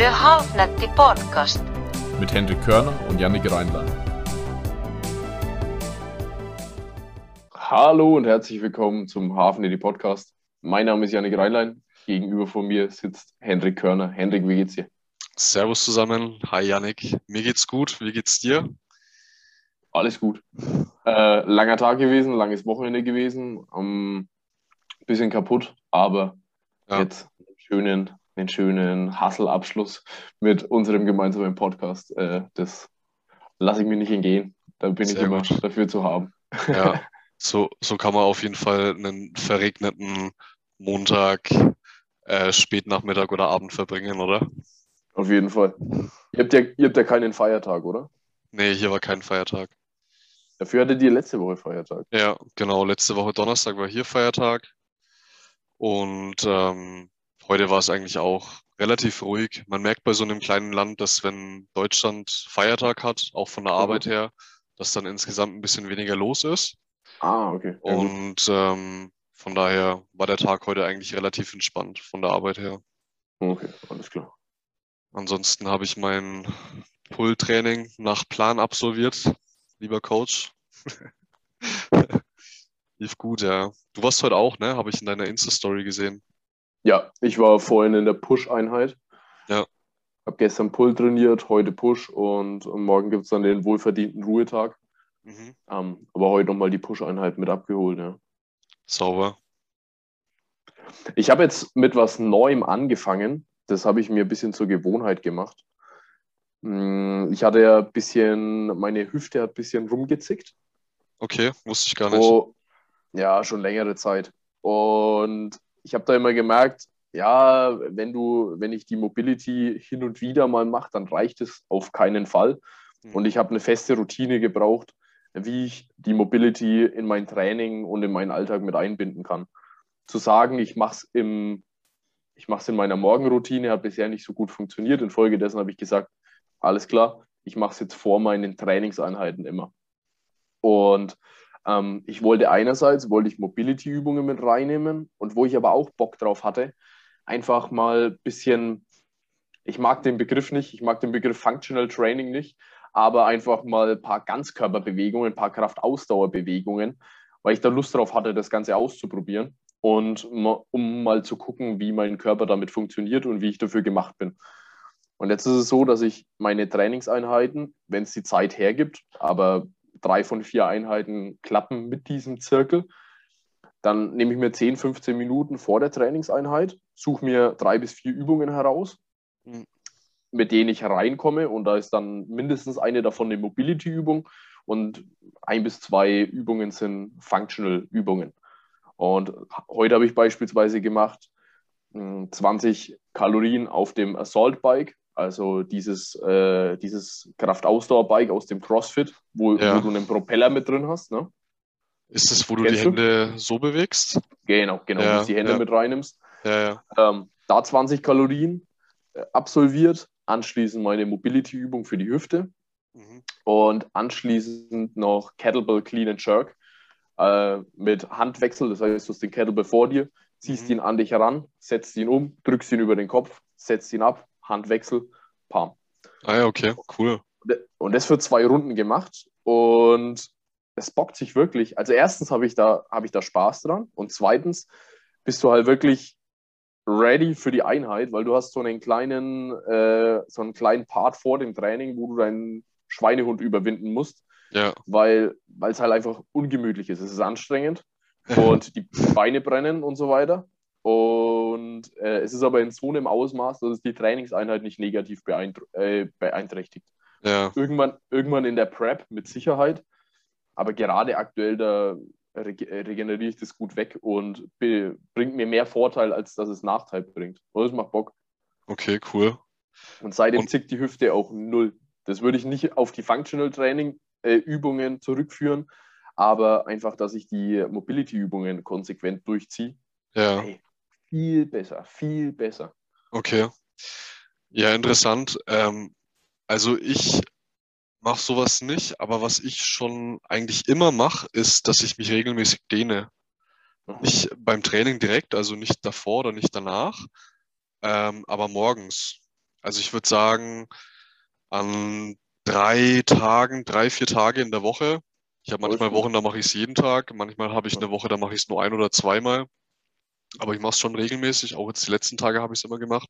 Der Halfnetti Podcast. mit Hendrik Körner und Yannick Reinlein. Hallo und herzlich willkommen zum Hafennetty Podcast. Mein Name ist Janik Reinlein. Gegenüber von mir sitzt Hendrik Körner. Hendrik, wie geht's dir? Servus zusammen. Hi Yannick. Mir geht's gut. Wie geht's dir? Alles gut. Äh, langer Tag gewesen, langes Wochenende gewesen. Ähm, bisschen kaputt, aber Ja. jetzt einen schönen, einen schönen Hustle-Abschluss mit unserem gemeinsamen Podcast. Äh, das lasse ich mir nicht entgehen. Da bin ich Sehr immer gut. dafür zu haben. Ja, so, so kann man auf jeden Fall einen verregneten Montag, äh, Spätnachmittag oder Abend verbringen, oder? Auf jeden Fall. Ihr habt ja, ihr habt ja keinen Feiertag, oder? Nee, hier war kein Feiertag. Dafür hattet ihr letzte Woche Feiertag. Ja, genau. Letzte Woche Donnerstag war hier Feiertag. Und ähm, heute war es eigentlich auch relativ ruhig. Man merkt bei so einem kleinen Land, dass wenn Deutschland Feiertag hat, auch von der Mhm. Arbeit her, dass dann insgesamt ein bisschen weniger los ist. Ah, okay. Ja. Und ähm, von daher war der Tag heute eigentlich relativ entspannt von der Arbeit her. Okay, alles klar. Ansonsten habe ich mein Pull-Training nach Plan absolviert, lieber Coach. Lief gut, ja. Du warst heute auch, ne? Habe ich in deiner Insta-Story gesehen. Ja, ich war vorhin in der Push-Einheit. Ja. Hab gestern Pull trainiert, heute Push und morgen gibt es dann den wohlverdienten Ruhetag. Mhm. Ähm, aber heute nochmal die Push-Einheit mit abgeholt. Ja. Sauber. Ich habe jetzt mit was Neuem angefangen. Das habe ich mir ein bisschen zur Gewohnheit gemacht. Hm, Ich hatte ja ein bisschen, meine Hüfte hat ein bisschen rumgezickt. Okay, wusste ich gar nicht. Oh, ja, schon längere Zeit. Und ich habe da immer gemerkt, ja, wenn du, wenn ich die Mobility hin und wieder mal mache, dann reicht es auf keinen Fall. Hm. Und ich habe eine feste Routine gebraucht, wie ich die Mobility in mein Training und in meinen Alltag mit einbinden kann. Zu sagen, ich mache es im, ich mache es in meiner Morgenroutine, hat bisher nicht so gut funktioniert. Infolgedessen habe ich gesagt, alles klar, ich mache es jetzt vor meinen Trainingseinheiten immer. Und ähm, ich wollte einerseits, wollte ich Mobility-Übungen mit reinnehmen und wo ich aber auch Bock drauf hatte, einfach mal ein bisschen, ich mag den Begriff nicht, ich mag den Begriff Functional Training nicht, aber einfach mal ein paar Ganzkörperbewegungen, ein paar Kraftausdauerbewegungen, weil ich da Lust drauf hatte, das Ganze auszuprobieren und um mal zu gucken, wie mein Körper damit funktioniert und wie ich dafür gemacht bin. Und jetzt ist es so, dass ich meine Trainingseinheiten, wenn es die Zeit hergibt, aber drei von vier Einheiten klappen mit diesem Zirkel, dann nehme ich mir 10, 15 Minuten vor der Trainingseinheit, suche mir drei bis vier Übungen heraus, Mhm. mit denen ich hereinkomme. Und da ist dann mindestens eine davon eine Mobility-Übung und ein bis zwei Übungen sind Functional-Übungen. Und heute habe ich beispielsweise gemacht mh, 20 Kalorien auf dem Assault Bike, also dieses, äh, dieses Kraftausdauerbike aus dem CrossFit, wo, Ja. wo du einen Propeller mit drin hast. Ne? Ist es, wo du Kennst die du? Hände so bewegst? Genau, genau, Ja, wo du die Hände ja. mit reinnimmst. Ja. Ähm, da 20 Kalorien äh, absolviert, anschließend meine Mobility-Übung für die Hüfte Mhm. und anschließend noch Kettlebell Clean and Jerk äh, mit Handwechsel. Das heißt, du hast den Kettlebell vor dir, ziehst Mhm. ihn an dich heran, setzt ihn um, drückst ihn über den Kopf, setzt ihn ab, Handwechsel, pam. Ah ja, okay, cool. Und das für zwei Runden gemacht und es bockt sich wirklich. Also erstens habe ich da habe ich da Spaß dran und zweitens bist du halt wirklich ready für die Einheit, weil du hast so einen kleinen äh, so einen kleinen Part vor dem Training, wo du deinen Schweinehund überwinden musst, Ja, weil weil es halt einfach ungemütlich ist. Es ist anstrengend und die Beine brennen und so weiter. Und äh, es ist aber in so einem Ausmaß, dass es die Trainingseinheit nicht negativ äh, beeinträchtigt ja, irgendwann, irgendwann in der Prep mit Sicherheit. Aber gerade aktuell, da äh, regeneriere ich das gut weg und bringt mir mehr Vorteil, als dass es Nachteil bringt. Und das macht Bock. okay, cool. Und seitdem Und- zickt die Hüfte auch null. Das würde ich nicht auf die Functional Training äh, Übungen zurückführen, aber einfach, dass ich die Mobility Übungen konsequent durchziehe. Ja. Hey, viel besser, viel besser. Okay. Ja, interessant. Ähm, also ich mache sowas nicht, aber was ich schon eigentlich immer mache, ist, dass ich mich regelmäßig dehne. Mhm. Nicht beim Training direkt, also nicht davor oder nicht danach, ähm, aber morgens. Also ich würde sagen, an drei Tagen, drei, vier Tage in der Woche. Ich habe manchmal. Wochen, da mache ich es jeden Tag. Manchmal habe ich eine Woche, da mache ich es nur ein oder zweimal. Aber ich mache es schon regelmäßig. Auch jetzt die letzten Tage habe ich es immer gemacht.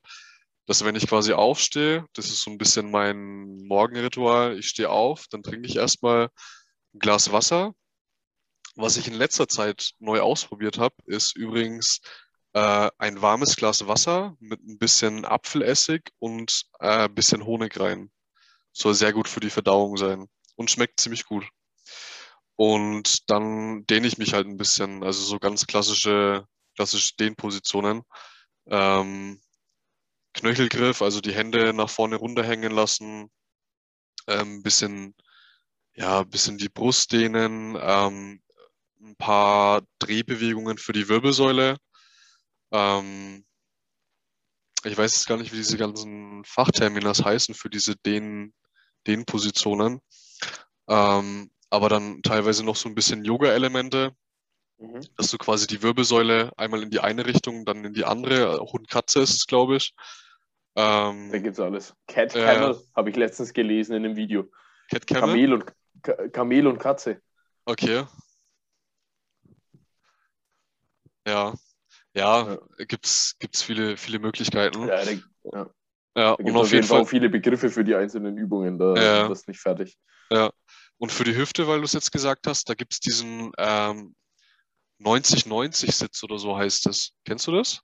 Dass wenn ich quasi aufstehe, das ist so ein bisschen mein Morgenritual. Ich stehe auf, dann trinke ich erstmal ein Glas Wasser. Was ich in letzter Zeit neu ausprobiert habe, ist übrigens äh, ein warmes Glas Wasser mit ein bisschen Apfelessig und äh, ein bisschen Honig rein. Soll sehr gut für die Verdauung sein und schmeckt ziemlich gut. Und dann dehne ich mich halt ein bisschen, also so ganz klassische, klassische Dehnpositionen. Ähm, Knöchelgriff, also die Hände nach vorne runterhängen lassen, ähm, bisschen, ja, bisschen die Brust dehnen, ähm, ein paar Drehbewegungen für die Wirbelsäule. Ähm, ich weiß jetzt gar nicht, wie diese ganzen Fachterminas heißen für diese Dehn, Dehnpositionen. Ähm, aber dann teilweise noch so ein bisschen Yoga-Elemente, Mhm. dass du quasi die Wirbelsäule einmal in die eine Richtung, dann in die andere, Hund Katze ist es, glaube ich. Ähm, Da gibt's alles. Cat Ja. Camel habe ich letztens gelesen in einem Video. Cat Camel? Kamel und, Ka- Kamel und Katze. Okay. Ja. Ja, gibt's, gibt's viele, viele Möglichkeiten. Ja, da, Ja, da und gibt auf jeden Fall, viele Begriffe für die einzelnen Übungen. Da Ja. das ist nicht fertig. und für die Hüfte, weil du es jetzt gesagt hast, da gibt's diesen ähm, 90-90-Sitz oder so heißt es. Kennst du das?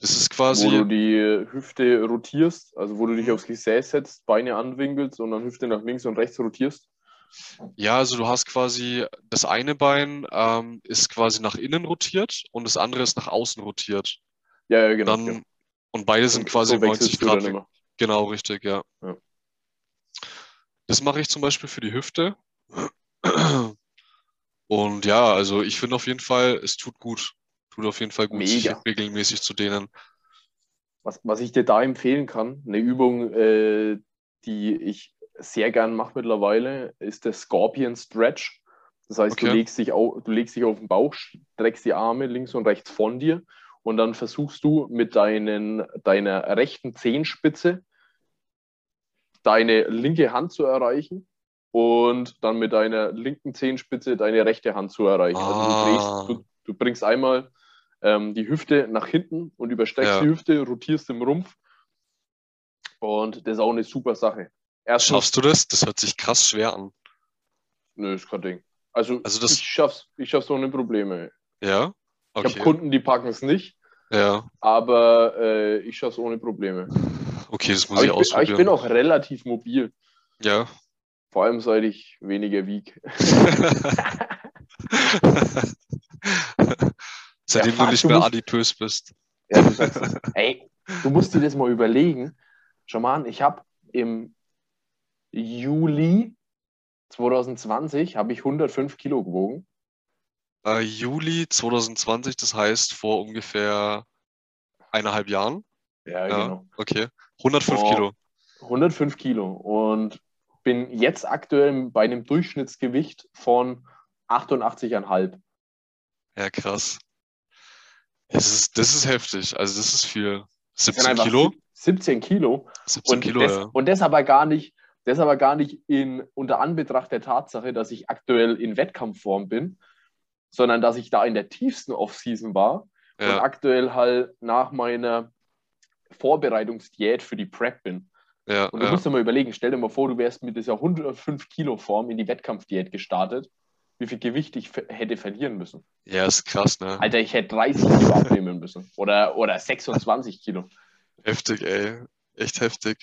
Das ist Wo du quasi, die Hüfte rotierst, also wo du dich aufs Gesäß setzt, Beine anwinkelst und dann Hüfte nach links und rechts rotierst. ja, also du hast quasi, das eine Bein ähm, ist quasi nach innen rotiert und das andere ist nach außen rotiert. Ja, ja, genau. Dann, ja. und beide sind quasi so wechselst 90 du dann Grad. Genau, richtig, ja. Ja. Das mache ich zum Beispiel für die Hüfte. Und ja, also ich finde auf jeden Fall, es tut gut. Tut auf jeden Fall gut, sich Mega. regelmäßig zu dehnen. Was, was ich dir da empfehlen kann, eine Übung, äh, die ich sehr gern mache mittlerweile, ist der Scorpion Stretch. Das heißt, du, Okay. legst dich au, du legst dich auf den Bauch, streckst die Arme links und rechts von dir und dann versuchst du mit deinen, deiner rechten Zehenspitze deine linke Hand zu erreichen und dann mit deiner linken Zehenspitze deine rechte Hand zu erreichen. Also du, Ah. drehst, du, du bringst einmal ähm, die Hüfte nach hinten und übersteckst Ja. die Hüfte, rotierst im Rumpf. Und das ist auch eine super Sache. Erstens, Schaffst du das? Das hört sich krass schwer an. Nö, ist kein Ding. Also, Also das- ich schaff's, ich schaff's ohne Probleme. Ja? Ich Okay. habe Kunden, die packen es nicht, Ja. aber äh, ich schaff's ohne Probleme. Okay, das muss Aber ich ich, bin, aber ich ausprobieren. bin auch relativ mobil, Ja. Vor allem seit ich weniger wieg. Seitdem fuck, du nicht mehr adipös bist. Ja, du sagst. Ey, du musst dir das mal überlegen. Schau mal an, ich habe im Juli 2020 habe ich 105 Kilo gewogen. Äh, Juli 2020, das heißt vor ungefähr eineinhalb Jahren. Ja, Ja, genau. okay. 105 Oh. Kilo. 105 Kilo und bin jetzt aktuell bei einem Durchschnittsgewicht von 88,5. Ja, krass. Das ist, das ist heftig. Also das ist viel. Das sind 17 einfach Kilo? 17 Kilo. 17 Und, Kilo, das, ja. und das aber gar nicht, das aber gar nicht in unter Anbetracht der Tatsache, dass ich aktuell in Wettkampfform bin, sondern dass ich da in der tiefsten Offseason war und Ja, aktuell halt nach meiner Vorbereitungsdiät für die Prep bin. Ja, Und du ja. musst dir mal überlegen, stell dir mal vor, du wärst mit dieser 105 Kilo Form in die Wettkampfdiät gestartet, wie viel Gewicht ich hätte verlieren müssen. Ja, ist krass, ne? Alter, ich hätte 30 Kilo abnehmen müssen oder, oder 26 Kilo. Heftig, ey. Echt heftig.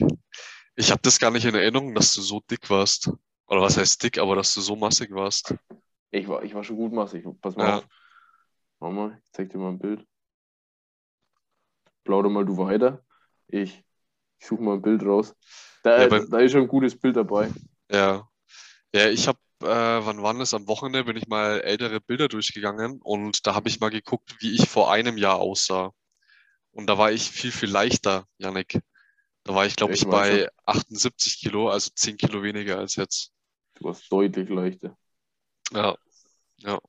Ich habe das gar nicht in Erinnerung, dass du so dick warst. Oder was heißt dick, aber dass du so massig warst. Ich war, ich war schon gut massig. Pass mal Ja. auf. Mal, ich zeig dir mal ein Bild. Plauder mal du weiter. Ich, ich suche mal ein Bild raus. Da, Ja, beim- da ist schon ein gutes Bild dabei. Ja. Ja, ich habe, äh, wann war das? Am Wochenende bin ich mal ältere Bilder durchgegangen und da habe ich mal geguckt, wie ich vor einem Jahr aussah. Und da war ich viel, viel leichter, Yannick. Da war ich, glaube Ich ich, bei 78 Kilo, also 10 Kilo weniger als jetzt. Du warst deutlich leichter. Ja, ja.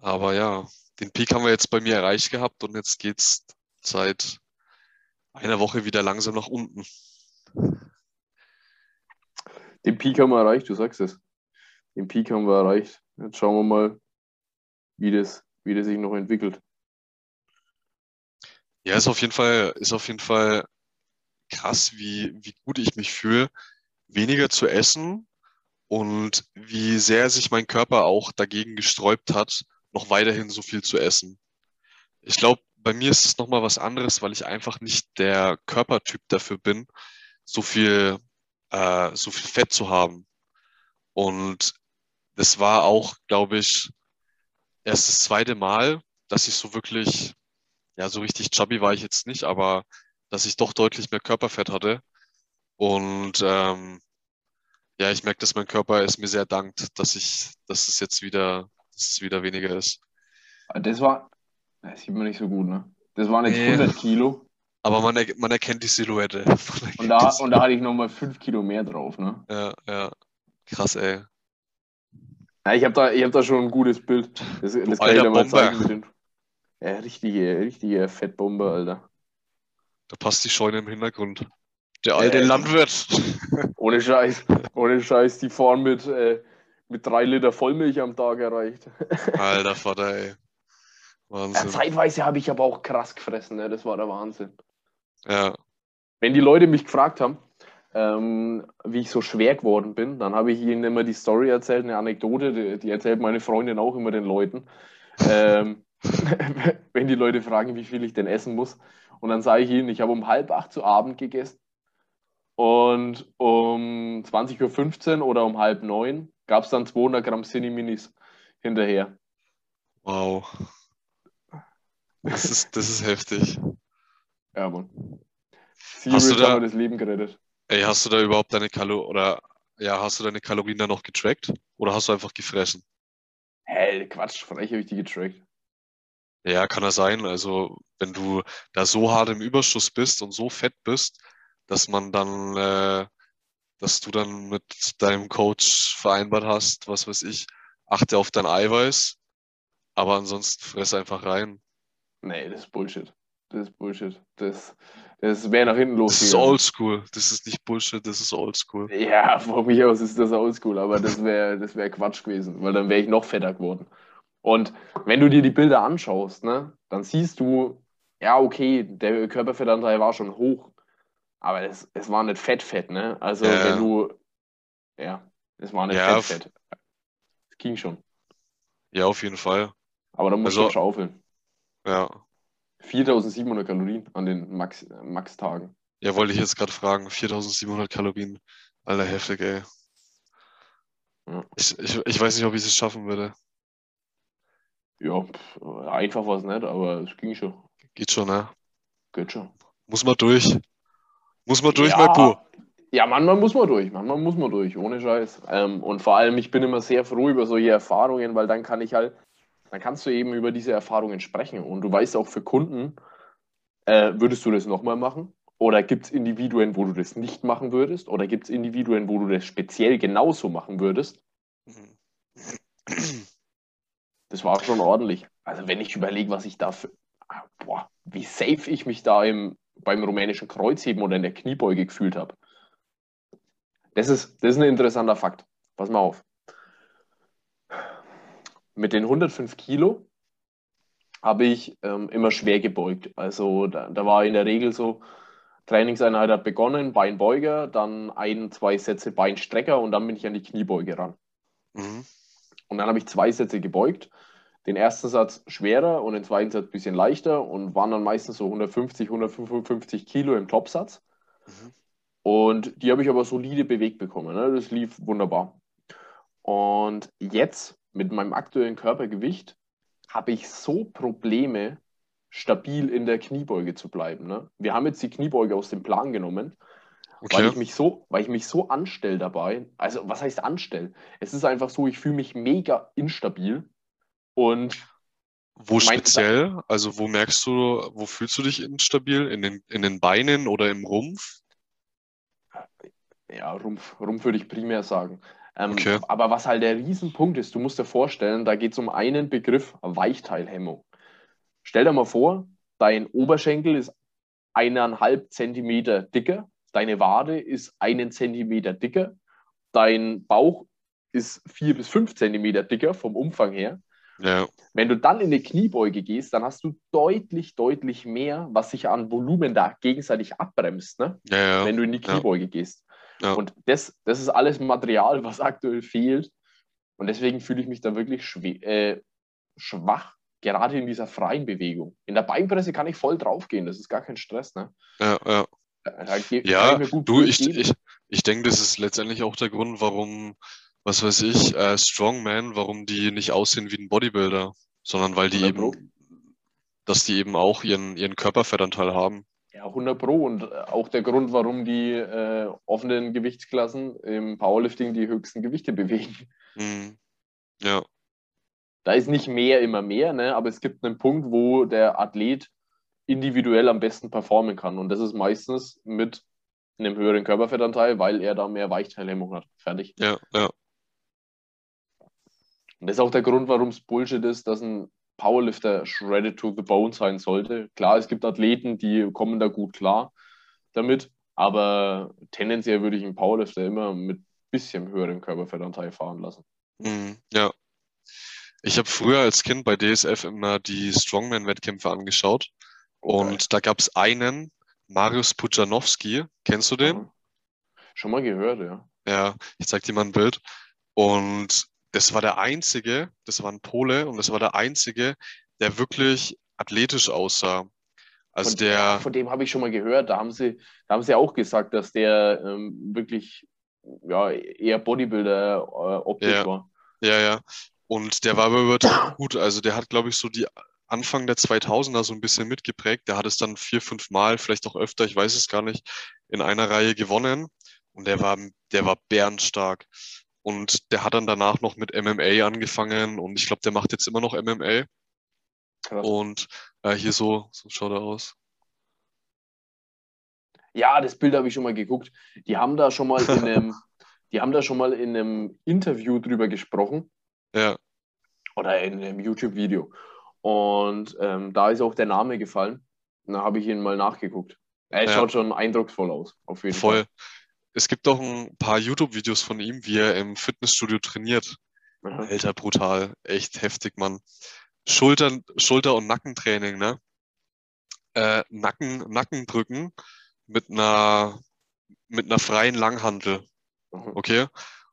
Aber ja, den Peak haben wir jetzt bei mir erreicht gehabt und jetzt geht's seit einer Woche wieder langsam nach unten. Den Peak haben wir erreicht, du sagst es. Den Peak haben wir erreicht. Jetzt schauen wir mal, wie das, wie das sich noch entwickelt. Ja, ist auf jeden Fall, ist auf jeden Fall krass, wie, wie gut ich mich fühle, weniger zu essen und wie sehr sich mein Körper auch dagegen gesträubt hat, noch weiterhin so viel zu essen. Ich glaube, bei mir ist es nochmal was anderes, weil ich einfach nicht der Körpertyp dafür bin, so viel, äh, so viel Fett zu haben. Und das war auch, glaube ich, erst das zweite Mal, dass ich so wirklich, ja, so richtig chubby war ich jetzt nicht, aber dass ich doch deutlich mehr Körperfett hatte. Und ähm, ja, ich merke, dass mein Körper es mir sehr dankt, dass ich, dass es jetzt wieder, dass es wieder weniger ist. Das war, das sieht man nicht so gut, ne? Das waren jetzt Nee. 100 Kilo Aber man, er, man erkennt die Silhouette. Man und erkennt da, die und da hatte ich nochmal 5 Kilo mehr drauf, ne? Ja, ja. Krass, ey. Ja, ich habe da, ich hab da schon ein gutes Bild. Das, das kann ich dir mal zeigen. Mit den, ja, richtige, richtige Fettbombe, Alter. Da passt die Scheune im Hintergrund. Der alte Äh, Landwirt. Ohne Scheiß, ohne Scheiß, die fahren mit, äh, mit drei Liter Vollmilch am Tag erreicht. Alter Vater, ey. Ja, Wahnsinn. zeitweise habe ich aber auch krass gefressen, ne? das war der Wahnsinn. Ja, Wenn die Leute mich gefragt haben, ähm, wie ich so schwer geworden bin, dann habe ich ihnen immer die Story erzählt, eine Anekdote, die, die erzählt meine Freundin auch immer den Leuten. Ähm, wenn die Leute fragen, wie viel ich denn essen muss. Und dann sage ich ihnen, ich habe um halb acht zu Abend gegessen und um 20.15 Uhr oder um halb neun gab es dann 200 Gramm Cinni-Minis hinterher. wow. Das ist, das ist heftig. Ja, Mann. Hast du Serious da- das Leben gerettet. Ey, hast du da überhaupt deine Kalo oder ja, hast du deine Kalorien da noch getrackt? Oder hast du einfach gefressen? Hä, Quatsch, frech habe ich die getrackt. Ja, kann er sein. Also, wenn du da so hart im Überschuss bist und so fett bist, dass man dann, äh, dass du dann mit deinem Coach vereinbart hast, was weiß ich, achte auf dein Eiweiß, aber ansonsten fress einfach rein. Nee, das ist Bullshit. Das ist Bullshit. Das, das wäre nach hinten Das ist oldschool. Das ist nicht Bullshit, das ist oldschool. Ja, von mir aus ist das oldschool, aber das wäre das wär Quatsch gewesen, weil dann wäre ich noch fetter geworden. Und wenn du dir die Bilder anschaust, ne, dann siehst du, ja, okay, der Körperfettanteil war schon hoch, aber es, es war nicht Fett-Fett, ne? Also, Ja. wenn du, ja, es war nicht Ja, Fett-Fett. Es ging schon. Ja, auf jeden Fall. Aber da musst Also- du schaufeln. Ja. 4700 Kalorien an den Max- Max-Tagen. Ja, wollte ich jetzt gerade fragen. 4700 Kalorien. Alter, heftig, ey. Ja. Ich, ich, ich weiß nicht, ob ich es schaffen würde. Ja, pff, einfach war es nicht, aber es ging schon. Geht schon, ne? Geht schon. Muss man durch. Muss man durch, ja, mein Bu. Ja, manchmal muss man durch, manchmal muss man durch, ohne Scheiß. Ähm, und vor allem, ich bin immer sehr froh über solche Erfahrungen, weil dann kann ich halt, dann kannst du eben über diese Erfahrungen sprechen. Und du weißt auch für Kunden, äh, würdest du das nochmal machen? Oder gibt es Individuen, wo du das nicht machen würdest? Oder gibt es Individuen, wo du das speziell genauso machen würdest? Das war schon ordentlich. Also wenn ich überlege, was ich da für, ah, boah, wie safe ich mich da im, beim rumänischen Kreuzheben oder in der Kniebeuge gefühlt habe. Das ist, das ist ein interessanter Fakt. Pass mal auf. Mit den 105 Kilo habe ich ähm, immer schwer gebeugt. Also da, da war in der Regel so, Trainingseinheit hat begonnen, Beinbeuger, dann ein, zwei Sätze Beinstrecker und dann bin ich an die Kniebeuge ran. Mhm. Und dann habe ich zwei Sätze gebeugt. Den ersten Satz schwerer und den zweiten Satz ein bisschen leichter und waren dann meistens so 150, 155 Kilo im Topsatz. Mhm. Und die habe ich aber solide bewegt bekommen. Ne? Das lief wunderbar. Und jetzt mit meinem aktuellen Körpergewicht habe ich so Probleme, stabil in der Kniebeuge zu bleiben. Ne? Wir haben jetzt die Kniebeuge aus dem Plan genommen, weil ich Okay. mich so, weil ich mich so anstelle dabei. Also, was heißt anstellen? Es ist einfach so, ich fühle mich mega instabil und Wo speziell? Also wo merkst du, wo fühlst du dich instabil? In den, in den Beinen oder im Rumpf? ja, Rumpf, Rumpf würde ich primär sagen. Ähm, Okay. Aber was halt der Riesenpunkt ist, du musst dir vorstellen, da geht es um einen Begriff Weichteilhemmung. Stell dir mal vor, dein Oberschenkel ist eineinhalb Zentimeter dicker, deine Wade ist einen Zentimeter dicker, dein Bauch ist vier bis fünf Zentimeter dicker vom Umfang her. Ja, Wenn du dann in eine Kniebeuge gehst, dann hast du deutlich, deutlich mehr, was sich an Volumen da gegenseitig abbremst, ne? ja, ja. wenn du in die. Kniebeuge gehst. Ja. Und das, das ist alles Material, was aktuell fehlt. Und deswegen fühle ich mich da wirklich schwe- äh, schwach, gerade in dieser freien Bewegung. In der Beinpresse kann ich voll draufgehen, das ist gar kein Stress. Ne? ja, ja. Da, Ja, ich du, ich, durchgehen. ich, ich denke, das ist letztendlich auch der Grund, warum, was weiß ich, äh, Strongman, warum die nicht aussehen wie ein Bodybuilder, sondern weil die 100 Pro. eben, dass die eben auch ihren, ihren Körperfettanteil haben. Ja, 100 Pro. Und äh, auch der Grund, warum die äh, offenen Gewichtsklassen im Powerlifting die höchsten Gewichte bewegen. Mhm. Ja, Da ist nicht mehr immer mehr, ne? aber es gibt einen Punkt, wo der Athlet individuell am besten performen kann. Und das ist meistens mit einem höheren Körperfettanteil, weil er da mehr Weichteilhemmung hat. Fertig. ja, ja, Und das ist auch der Grund, warum es Bullshit ist, dass ein Powerlifter shredded to the bone sein sollte. Klar, es gibt Athleten, die kommen da gut klar damit, aber tendenziell würde ich einen Powerlifter immer mit bisschen höherem Körperfettanteil fahren lassen. mhm. ja. Ich habe früher als Kind bei DSF immer die Strongman-Wettkämpfe angeschaut und da gab es einen, Marius Pujanowski, kennst du den? Schon mal gehört, ja. Ja, ich zeig dir mal ein Bild. Und das war der einzige, das war ein Pole und das war der einzige, der wirklich athletisch aussah. Also von, der, von dem habe ich schon mal gehört. Da haben sie, da haben sie auch gesagt, dass der ähm, wirklich ja, eher Bodybuilder-Optik Ja. war. ja, ja. Und der war aber übertrieben gut. Also der hat, glaube ich, so die Anfang der 2000er so ein bisschen mitgeprägt. Der hat es dann vier, fünf Mal, vielleicht auch öfter, ich weiß es gar nicht, in einer Reihe gewonnen. Und der war, der war bärenstark. Und der hat dann danach noch mit MMA angefangen und ich glaube, der macht jetzt immer noch MMA. Krass. Und äh, hier so, so schaut er aus. Ja, das Bild habe ich schon mal geguckt. Die haben da schon mal in einem, die haben da schon mal in einem Interview drüber gesprochen Ja, oder in einem YouTube-Video. Und ähm, da ist auch der Name gefallen. Und da habe ich ihn mal nachgeguckt. Er Ja. schaut schon eindrucksvoll aus, auf jeden voll. Es gibt auch ein paar YouTube-Videos von ihm, wie er im Fitnessstudio trainiert. Aha. Alter, brutal. Echt heftig, Mann. Schultern, Schulter- und Nackentraining, ne? Äh, Nacken, Nackendrücken mit einer, mit einer freien Langhantel. Mhm. Okay?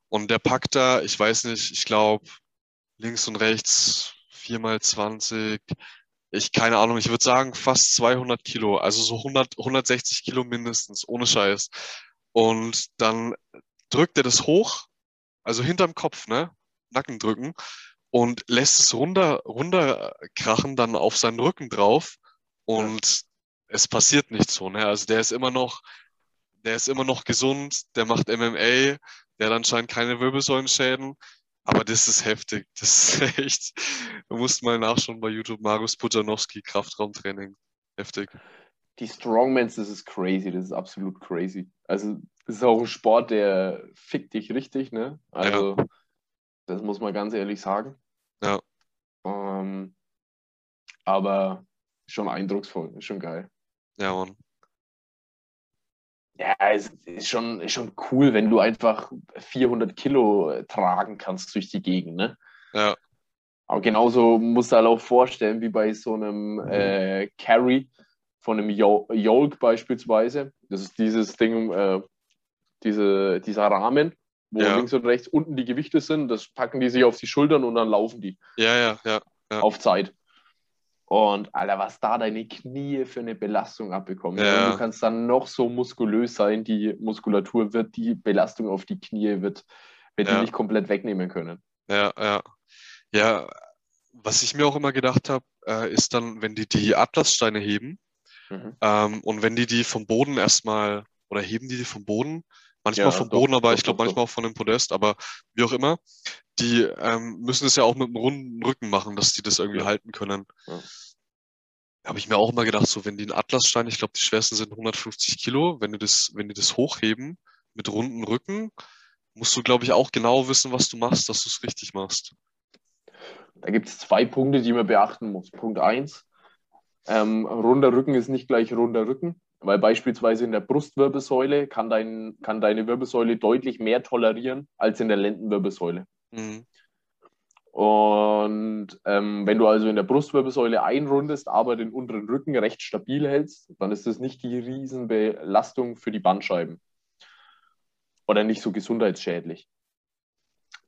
Und der packt da, ich weiß nicht, ich glaube, links und rechts 4 mal 20, ich keine Ahnung, ich würde sagen fast 200 Kilo, also so 100, 160 Kilo mindestens, ohne Scheiß. Und dann drückt er das hoch, also hinterm Kopf, ne? Nacken drücken und lässt es runter, runterkrachen dann auf seinen Rücken drauf und es passiert nicht so, ne? Also der ist immer noch, der ist immer noch gesund, der macht MMA, der hat anscheinend keine Wirbelsäulenschäden, aber das ist heftig. Das ist echt, du musst mal nachschauen bei YouTube, Marius Pujanowski, Kraftraumtraining. Heftig. Die Strongmans, das ist crazy, das ist absolut crazy. Also, das ist auch ein Sport, der fickt dich richtig, ne? Also, das muss man ganz ehrlich sagen. Ja. Ähm, aber schon eindrucksvoll, ist schon geil. Ja, Mann. Ja, es ist schon, ist schon cool, wenn du einfach 400 Kilo tragen kannst durch die Gegend, ne? Ja, Aber genauso musst du halt auch vorstellen, wie bei so einem äh, Carry von einem Yo- Yolk beispielsweise. Das ist dieses Ding, äh, diese, dieser Rahmen, wo Ja. links und rechts unten die Gewichte sind. Das packen die sich auf die Schultern und dann laufen die ja, ja, ja. Ja. auf Zeit. Und Alter, was da deine Knie für eine Belastung abbekommen. Ja. Du kannst dann noch so muskulös sein, die Muskulatur wird die Belastung auf die Knie wird, wird die Ja. nicht komplett wegnehmen können. Ja, ja. Ja, was ich mir auch immer gedacht habe, äh, ist dann, wenn die die Atlassteine heben Mhm. ähm, und wenn die die vom Boden erstmal, oder heben die die vom Boden? Manchmal Ja, vom doch, Boden, aber doch, ich glaube manchmal auch von dem Podest, aber wie auch immer, die ähm, müssen es ja auch mit einem runden Rücken machen, dass die das irgendwie Ja. halten können. Ja. Habe ich mir auch immer gedacht, so wenn die einen Atlasstein, ich glaube die schwersten sind 150 Kilo, wenn die das, wenn die das hochheben mit runden Rücken, musst du, glaube ich, auch genau wissen, was du machst, dass du es richtig machst. Da gibt es zwei Punkte, die man beachten muss. Punkt eins, ähm, runder Rücken ist nicht gleich runder Rücken. Weil beispielsweise in der Brustwirbelsäule kann, dein, kann deine Wirbelsäule deutlich mehr tolerieren als in der Lendenwirbelsäule. Mhm. Und ähm, wenn du also in der Brustwirbelsäule einrundest, aber den unteren Rücken recht stabil hältst, dann ist das nicht die Riesenbelastung für die Bandscheiben. Oder nicht so gesundheitsschädlich.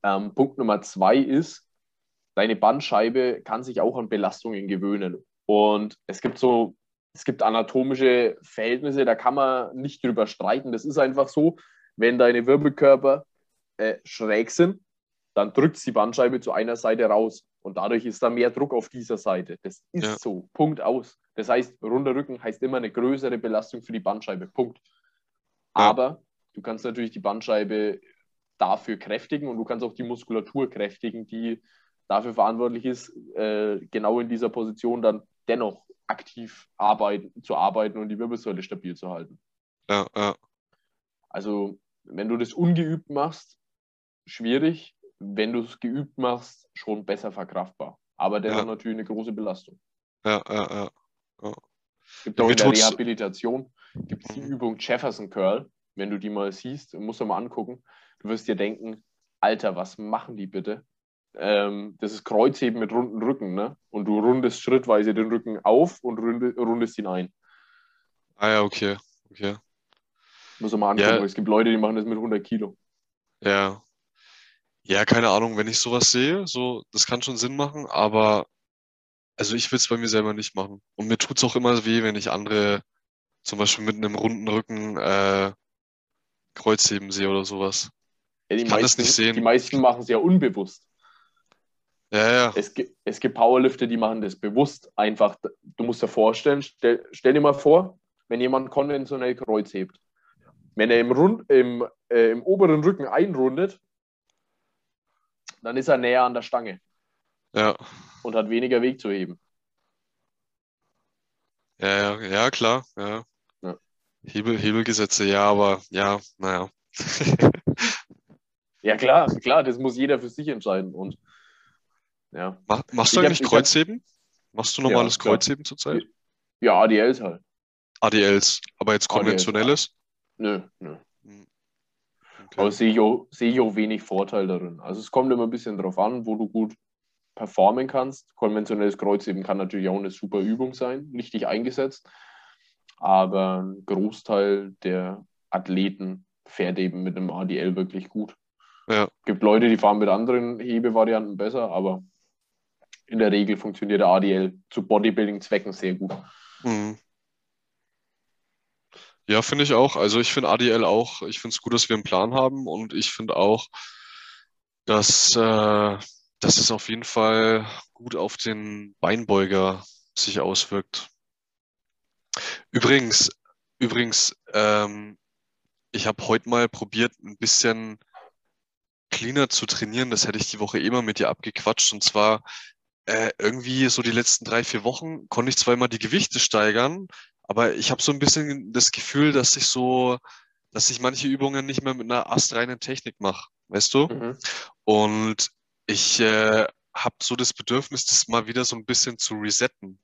Ähm, Punkt Nummer zwei ist, deine Bandscheibe kann sich auch an Belastungen gewöhnen. Und es gibt so, es gibt anatomische Verhältnisse, da kann man nicht drüber streiten. Das ist einfach so, wenn deine Wirbelkörper äh, schräg sind, dann drückt die Bandscheibe zu einer Seite raus und dadurch ist da mehr Druck auf dieser Seite. Das ist Ja. so. Punkt aus. Das heißt, runder Rücken heißt immer eine größere Belastung für die Bandscheibe. Punkt. Aber du kannst natürlich die Bandscheibe dafür kräftigen und du kannst auch die Muskulatur kräftigen, die dafür verantwortlich ist, äh, genau in dieser Position dann dennoch aktiv arbeiten, zu arbeiten und die Wirbelsäule stabil zu halten. Ja, ja, Also, wenn du das ungeübt machst, schwierig. Wenn du es geübt machst, schon besser verkraftbar. Aber der Ja. hat natürlich eine große Belastung. ja, ja, ja. Es gibt auch in der Rehabilitation gibt's die Mhm. Übung Jefferson Curl. Wenn du die mal siehst, musst du mal angucken. Du wirst dir denken, Alter, was machen die bitte? Ähm, das ist Kreuzheben mit runden Rücken, ne? Und du rundest schrittweise den Rücken auf und runde, rundest ihn ein. Ah ja, okay. Okay. Muss man mal angucken. Ja. Es gibt Leute, die machen das mit 100 Kilo. Ja. Ja, keine Ahnung, wenn ich sowas sehe, so, das kann schon Sinn machen, aber also ich will es bei mir selber nicht machen. Und mir tut's auch immer weh, wenn ich andere zum Beispiel mit einem runden Rücken äh, Kreuzheben sehe oder sowas. Ja, Ich kann das meisten, nicht sehen. die meisten machen es ja unbewusst. Ja, ja. Es gibt, es gibt Powerlifter, die machen das bewusst einfach. Du musst dir vorstellen, stell, stell dir mal vor, wenn jemand konventionell Kreuz hebt. Wenn er im, Rund, im, äh, im oberen Rücken einrundet, dann ist er näher an der Stange Ja, und hat weniger Weg zu heben. ja, ja, ja, klar, ja. Ja. Hebel, Hebelgesetze, ja, aber ja, naja. Ja, klar, klar, das muss jeder für sich entscheiden. Und ja, Mach, machst Ich du hab- eigentlich ich hab- Kreuzheben? Machst du normales klar. Kreuzheben zurzeit? ja ADLs halt. ADLs, aber jetzt ADLs, konventionelles? Nö, nö. Hm. Aber Okay. sehe ich, auch, sehe ich auch wenig Vorteil darin. Also es kommt immer ein bisschen drauf an, wo du gut performen kannst. Konventionelles Kreuzheben kann natürlich auch eine super Übung sein, richtig eingesetzt. Aber ein Großteil der Athleten fährt eben mit einem ADL wirklich gut. Ja. gibt Leute, die fahren mit anderen Hebevarianten besser, aber in der Regel funktioniert der ADL zu Bodybuilding-Zwecken sehr gut. Mhm. Ja, finde ich auch. Also ich finde ADL auch, ich finde es gut, dass wir einen Plan haben und ich finde auch, dass, äh, dass es auf jeden Fall gut auf den Beinbeuger sich auswirkt. Übrigens, übrigens, ähm, ich habe heute mal probiert, ein bisschen cleaner zu trainieren. Das hätte ich die Woche eh mal mit dir abgequatscht. Und zwar äh, irgendwie so die letzten drei, vier Wochen konnte ich zwar immer die Gewichte steigern, aber ich habe so ein bisschen das Gefühl, dass ich so, dass ich manche Übungen nicht mehr mit einer astreinen Technik mache, weißt du? Mhm. Und ich äh, habe so das Bedürfnis, das mal wieder so ein bisschen zu resetten.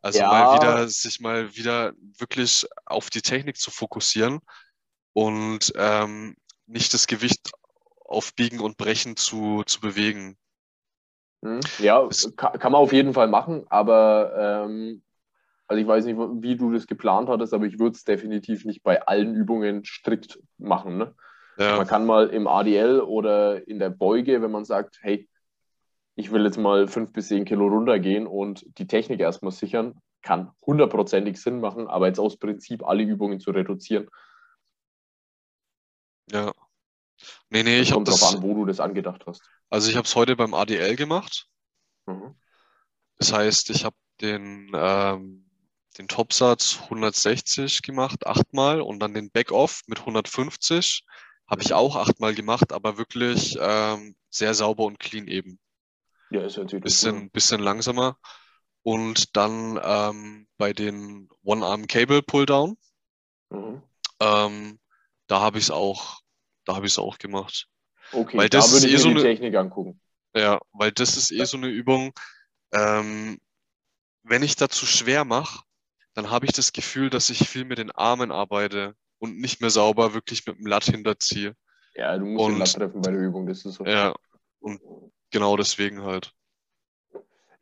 Also Ja. mal wieder, sich mal wieder wirklich auf die Technik zu fokussieren und ähm, nicht das Gewicht auf Biegen und Brechen zu, zu bewegen. Mhm. Ja, kann man auf jeden Fall machen, aber ähm, also ich weiß nicht, wie du das geplant hattest, aber ich würde es definitiv nicht bei allen Übungen strikt machen. Ne? Ja, Man kann mal im ADL oder in der Beuge, wenn man sagt, hey, ich will jetzt mal fünf bis zehn Kilo runtergehen und die Technik erstmal sichern, kann hundertprozentig Sinn machen, aber jetzt aus Prinzip alle Übungen zu reduzieren, ja. Nee, nee, das ich habe kommt drauf das, an, wo du das angedacht hast. also ich habe es heute beim ADL gemacht. Mhm. Das heißt, ich habe den, ähm, den Topsatz 160 gemacht, achtmal und dann den Backoff mit 150 habe ich auch achtmal gemacht, aber wirklich ähm, sehr sauber und clean eben. Ja, ist natürlich Bisschen, bisschen langsamer. Und dann ähm, bei den One-Arm-Cable Pull-Down, Mhm. ähm, da habe ich es auch, da habe ich es auch gemacht. Okay, Weil da das würde ist ich eh mir so die eine- Technik angucken. Ja, weil das ist eh so eine Übung. Ähm, wenn ich dazu schwer mache, dann habe ich das Gefühl, dass ich viel mit den Armen arbeite und nicht mehr sauber wirklich mit dem Latt hinterziehe. Ja, du musst Und- den Latt treffen bei der Übung, das ist so. Ja, und genau deswegen halt.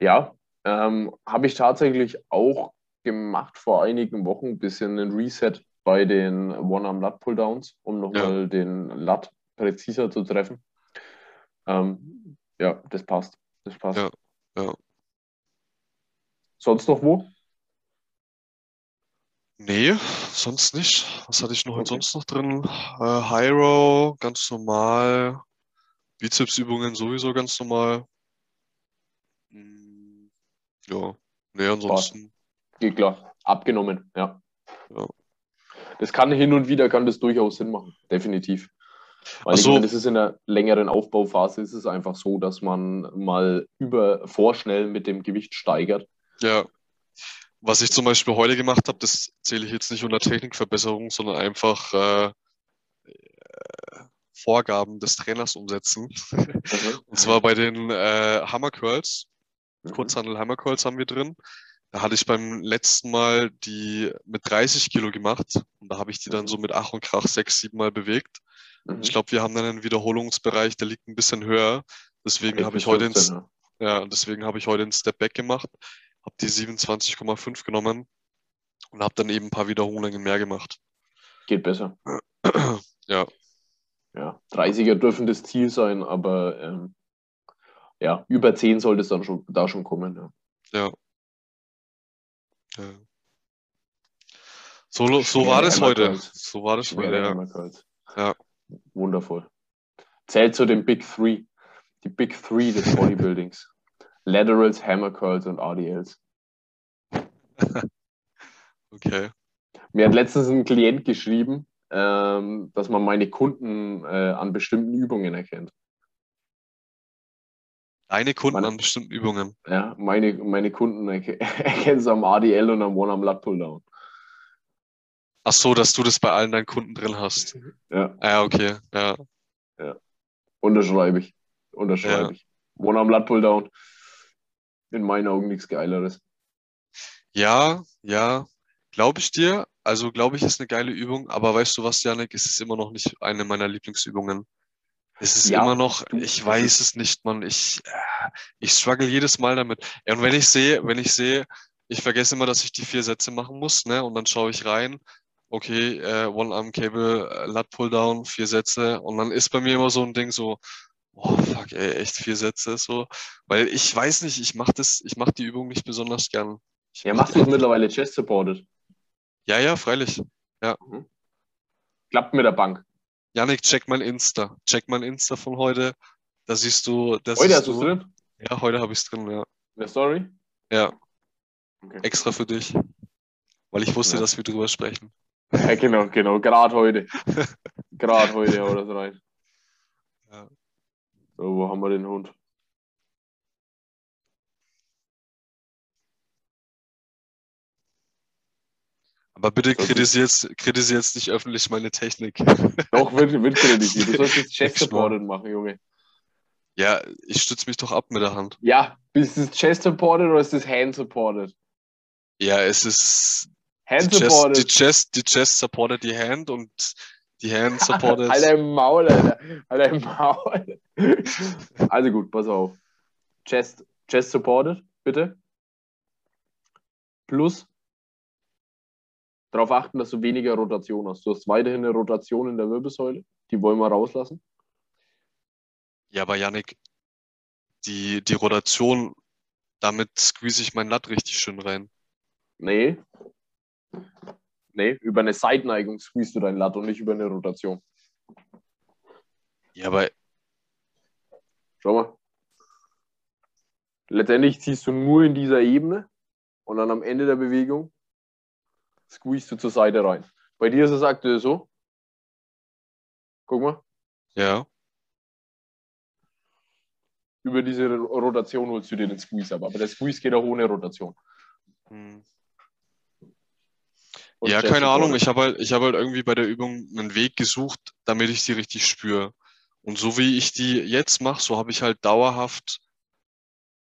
Ja, ähm, habe ich tatsächlich auch gemacht vor einigen Wochen, ein bisschen einen Reset bei den One-Arm-Lat-Pull-Downs, um nochmal den Lat präziser zu treffen. Ähm, ja, das passt. Das passt. Ja, ja. Sonst noch wo? Nee, sonst nicht. Was hatte ich noch Okay. sonst noch drin? Äh, High Row, ganz normal. Bizepsübungen sowieso ganz normal. Hm, Ja, nee, ansonsten. Geht klar. Abgenommen, ja. Ja. Das kann hin und wieder, kann das durchaus Sinn machen. Definitiv. Weil ich so. meine, das ist in einer längeren Aufbauphase, ist es einfach so, dass man mal über vorschnell mit dem Gewicht steigert. Ja. Was ich zum Beispiel heute gemacht habe, das zähle ich jetzt nicht unter Technikverbesserung, sondern einfach äh, äh, Vorgaben des Trainers umsetzen. Und zwar bei den äh, Hammer Curls. Mhm. Kurzhandel Hammer Curls haben wir drin. Da hatte ich beim letzten Mal die mit 30 Kilo gemacht und da habe ich die dann Mhm. so mit Ach und Krach sechs, sieben Mal bewegt. Mhm. Ich glaube, wir haben dann einen Wiederholungsbereich, der liegt ein bisschen höher. Deswegen habe ich heute ins, 15, ja, deswegen habe ich heute einen Step Back gemacht, habe die 27,5 genommen und habe dann eben ein paar Wiederholungen mehr gemacht. Geht besser. Ja, Ja, 30er dürfen das Ziel sein, aber ähm, ja, über 10 sollte es dann schon da schon kommen. Ja. ja. Ja. So, so war das heute. Curls. So war das heute, ja. Ja. Wundervoll. Zählt zu den Big Three. Die Big Three des Bodybuildings. Laterals, Hammer Curls und RDLs. Okay. Mir hat letztens ein Klient geschrieben, ähm, dass man meine Kunden äh, an bestimmten Übungen erkennt. Deine Kunden Meine- an bestimmten Übungen. Ja, meine, meine Kunden erke erkennen es am ADL und am One am Lat Pulldown. Ach so, dass du das bei allen deinen Kunden drin hast. Ja, Ah, Ja, okay. Ja. unterschreibe ich. Unterschreibe Ja. ich. One am Lat Pulldown. In meinen Augen nichts Geileres. Ja, ja, glaube ich dir. Also glaube ich, ist eine geile Übung, aber weißt du was, Janik, es ist immer noch nicht eine meiner Lieblingsübungen. Es ist Ja, immer noch, ich weiß es nicht, Mann. Ich, äh, ich struggle jedes Mal damit. Ja, und wenn ich sehe, wenn ich sehe, ich vergesse immer, dass ich die vier Sätze machen muss, ne? Und dann schaue ich rein, okay, äh, One-Arm-Cable, äh, Lat Pull-Down, vier Sätze. Und dann ist bei mir immer so ein Ding so, oh fuck, ey, echt vier Sätze so. Weil ich weiß nicht, ich mache das, ich mache die Übung nicht besonders gern. Ich Ja, mach machst du es mittlerweile Chest Supported? ja, ja, freilich. Klappt mit der Bank. Janik, check mein Insta. Check mein Insta von heute. Da siehst du, das Heute hast du es drin? Ja, heute habe ich es drin, ja. In der Story? Ja, Okay. extra für dich. Weil ich wusste, Ja. dass wir drüber sprechen. Ja, genau, genau. Gerade heute. Gerade heute haut das rein. Ja. So, wo haben wir den Hund? Aber bitte Das ist- kritisierst, kritisierst nicht öffentlich meine Technik. Doch, wird, wird kritisiert. Du sollst jetzt Chest Ich schwör. Supported machen, Junge. Ja, ich stütze mich doch ab mit der Hand. Ja, ist es Chest Supported oder ist es Hand Supported? Ja, es ist die Hand Chest, die Supported. Chest, die Chest die Hand und die Hand supportet. Alter im Maul, Alter. Alter im Maul. Also gut, pass auf. Chest, Chest Supported, bitte. Plus darauf achten, dass du weniger Rotation hast. Du hast weiterhin eine Rotation in der Wirbelsäule. Die wollen wir rauslassen. Ja, aber Janik, die, die Rotation, damit squeeze ich mein Latt richtig schön rein. Nee. Nee, über eine Seitneigung squeezest du dein Latt und nicht über eine Rotation. Ja, aber Schau mal. Letztendlich ziehst du nur in dieser Ebene und dann am Ende der Bewegung squeezest du zur Seite rein. Bei dir ist es aktuell so. Guck mal. ja, Über diese Ro- Rotation holst du dir den Squeeze ab. Aber der Squeeze geht auch ohne Rotation. hm. Ja, keine Ahnung. Ich habe halt, ich habe halt irgendwie bei der Übung einen Weg gesucht, damit ich die richtig spüre. Und so wie ich die jetzt mache, so habe ich halt dauerhaft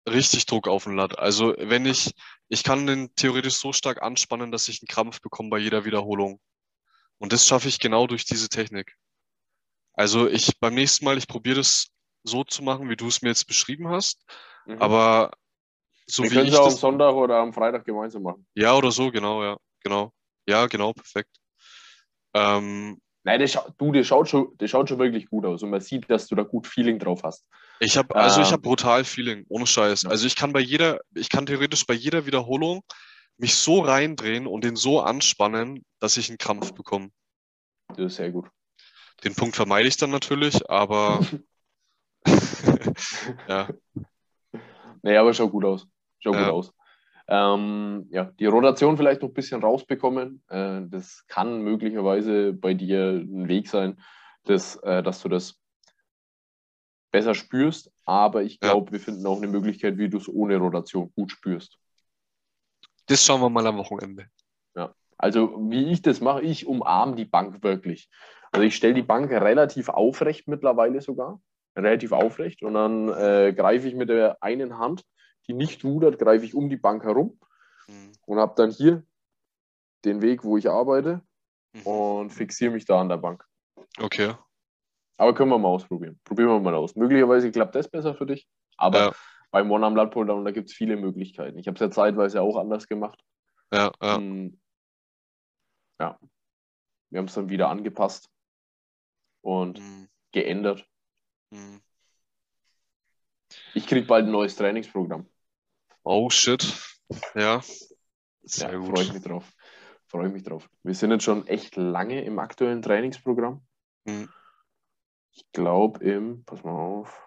richtig Druck auf den Latt. Also wenn ich, ich kann den theoretisch so stark anspannen, dass ich einen Krampf bekomme bei jeder Wiederholung. Und das schaffe ich genau durch diese Technik. Also ich beim nächsten Mal, ich probiere das so zu machen, wie du es mir jetzt beschrieben hast, Mhm. aber so Wir wie können ich es auch am Sonntag oder am Freitag gemeinsam machen. ja oder so, genau, ja, genau, ja, genau, perfekt. Ähm, Nein, das, du, das schaut, schon, das schaut schon wirklich gut aus und man sieht, dass du da gut Feeling drauf hast. Ich habe also ich Ähm, habe brutal Feeling, ohne Scheiß. Ja. Also ich kann bei jeder, ich kann theoretisch bei jeder Wiederholung mich so reindrehen und den so anspannen, dass ich einen Krampf bekomme. Das ist sehr gut. Den Punkt vermeide ich dann natürlich, aber ja, Nee, aber schaut gut aus. Schaut Ja. gut aus. Ähm, ja, die Rotation vielleicht noch ein bisschen rausbekommen. Äh, das kann möglicherweise bei dir ein Weg sein, dass, äh, dass du das besser spürst. Aber ich Ja. glaube, wir finden auch eine Möglichkeit, wie du es ohne Rotation gut spürst. das schauen wir mal am Wochenende. Also wie ich das mache, ich umarme die Bank wirklich. Also ich stelle die Bank relativ aufrecht mittlerweile sogar. Relativ aufrecht. Und dann äh, greife ich mit der einen Hand, die nicht rudert, greife ich um die Bank herum Mhm. und habe dann hier den Weg, wo ich arbeite Mhm. und fixiere mich da an der Bank. Okay. Aber können wir mal ausprobieren. Probieren wir mal aus. Möglicherweise klappt das besser für dich. Aber Ja. beim One Arm Lat Pull Down, da gibt es viele Möglichkeiten. Ich habe es ja zeitweise auch anders gemacht. Ja, ja. Mm, ja. Wir haben es dann wieder angepasst und Mhm. geändert. Mhm. Ich kriege bald ein neues Trainingsprogramm. Oh shit. Ja. Sehr ja, freue ich gut. mich drauf. Freue ich mich drauf. Wir sind jetzt schon echt lange im aktuellen Trainingsprogramm. Mhm. Ich glaube im, pass mal auf,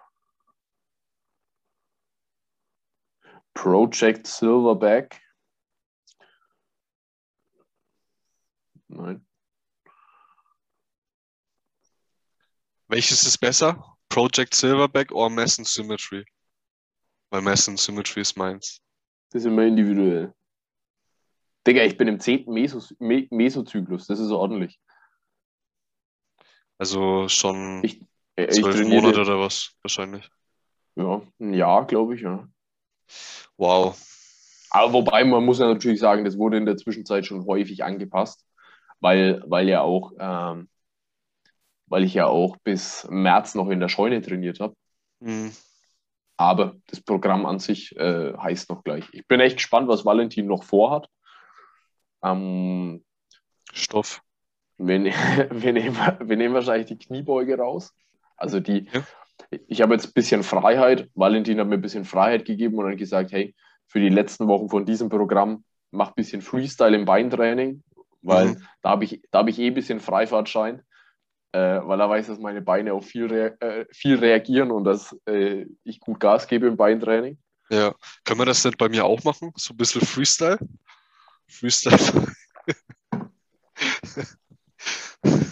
Project Silverback. Nein. Welches ist besser? Project Silverback oder Messen Symmetry? Weil Messen Symmetry ist meins. Das ist immer individuell. Digga, ich bin im 10. Mesos Me Mesozyklus. Das ist ordentlich. Also schon Ich, äh, ich zwölf trainiere Monate oder was? Wahrscheinlich. ja, ein Jahr, glaube ich, ja. Wow. Aber wobei, man muss ja natürlich sagen, das wurde in der Zwischenzeit schon häufig angepasst, weil, weil ja auch, ähm, weil ich ja auch bis März noch in der Scheune trainiert habe. Mhm. Aber das Programm an sich äh, heißt noch gleich. Ich bin echt gespannt, was Valentin noch vorhat. Ähm, Stoff. wir, ne wir, nehmen, wir nehmen wahrscheinlich die Kniebeuge raus. Also die, Ja. ich habe jetzt ein bisschen Freiheit. Valentin hat mir ein bisschen Freiheit gegeben und dann gesagt, hey, für die letzten Wochen von diesem Programm mach ein bisschen Freestyle im Beintraining, weil Mhm. da habe ich, da hab ich eh ein bisschen Freifahrtschein, äh, weil er weiß, dass meine Beine auf viel, rea äh, viel reagieren und dass äh, ich gut Gas gebe im Beintraining. Ja. Können wir das denn bei mir auch machen? So ein bisschen Freestyle? Freestyle.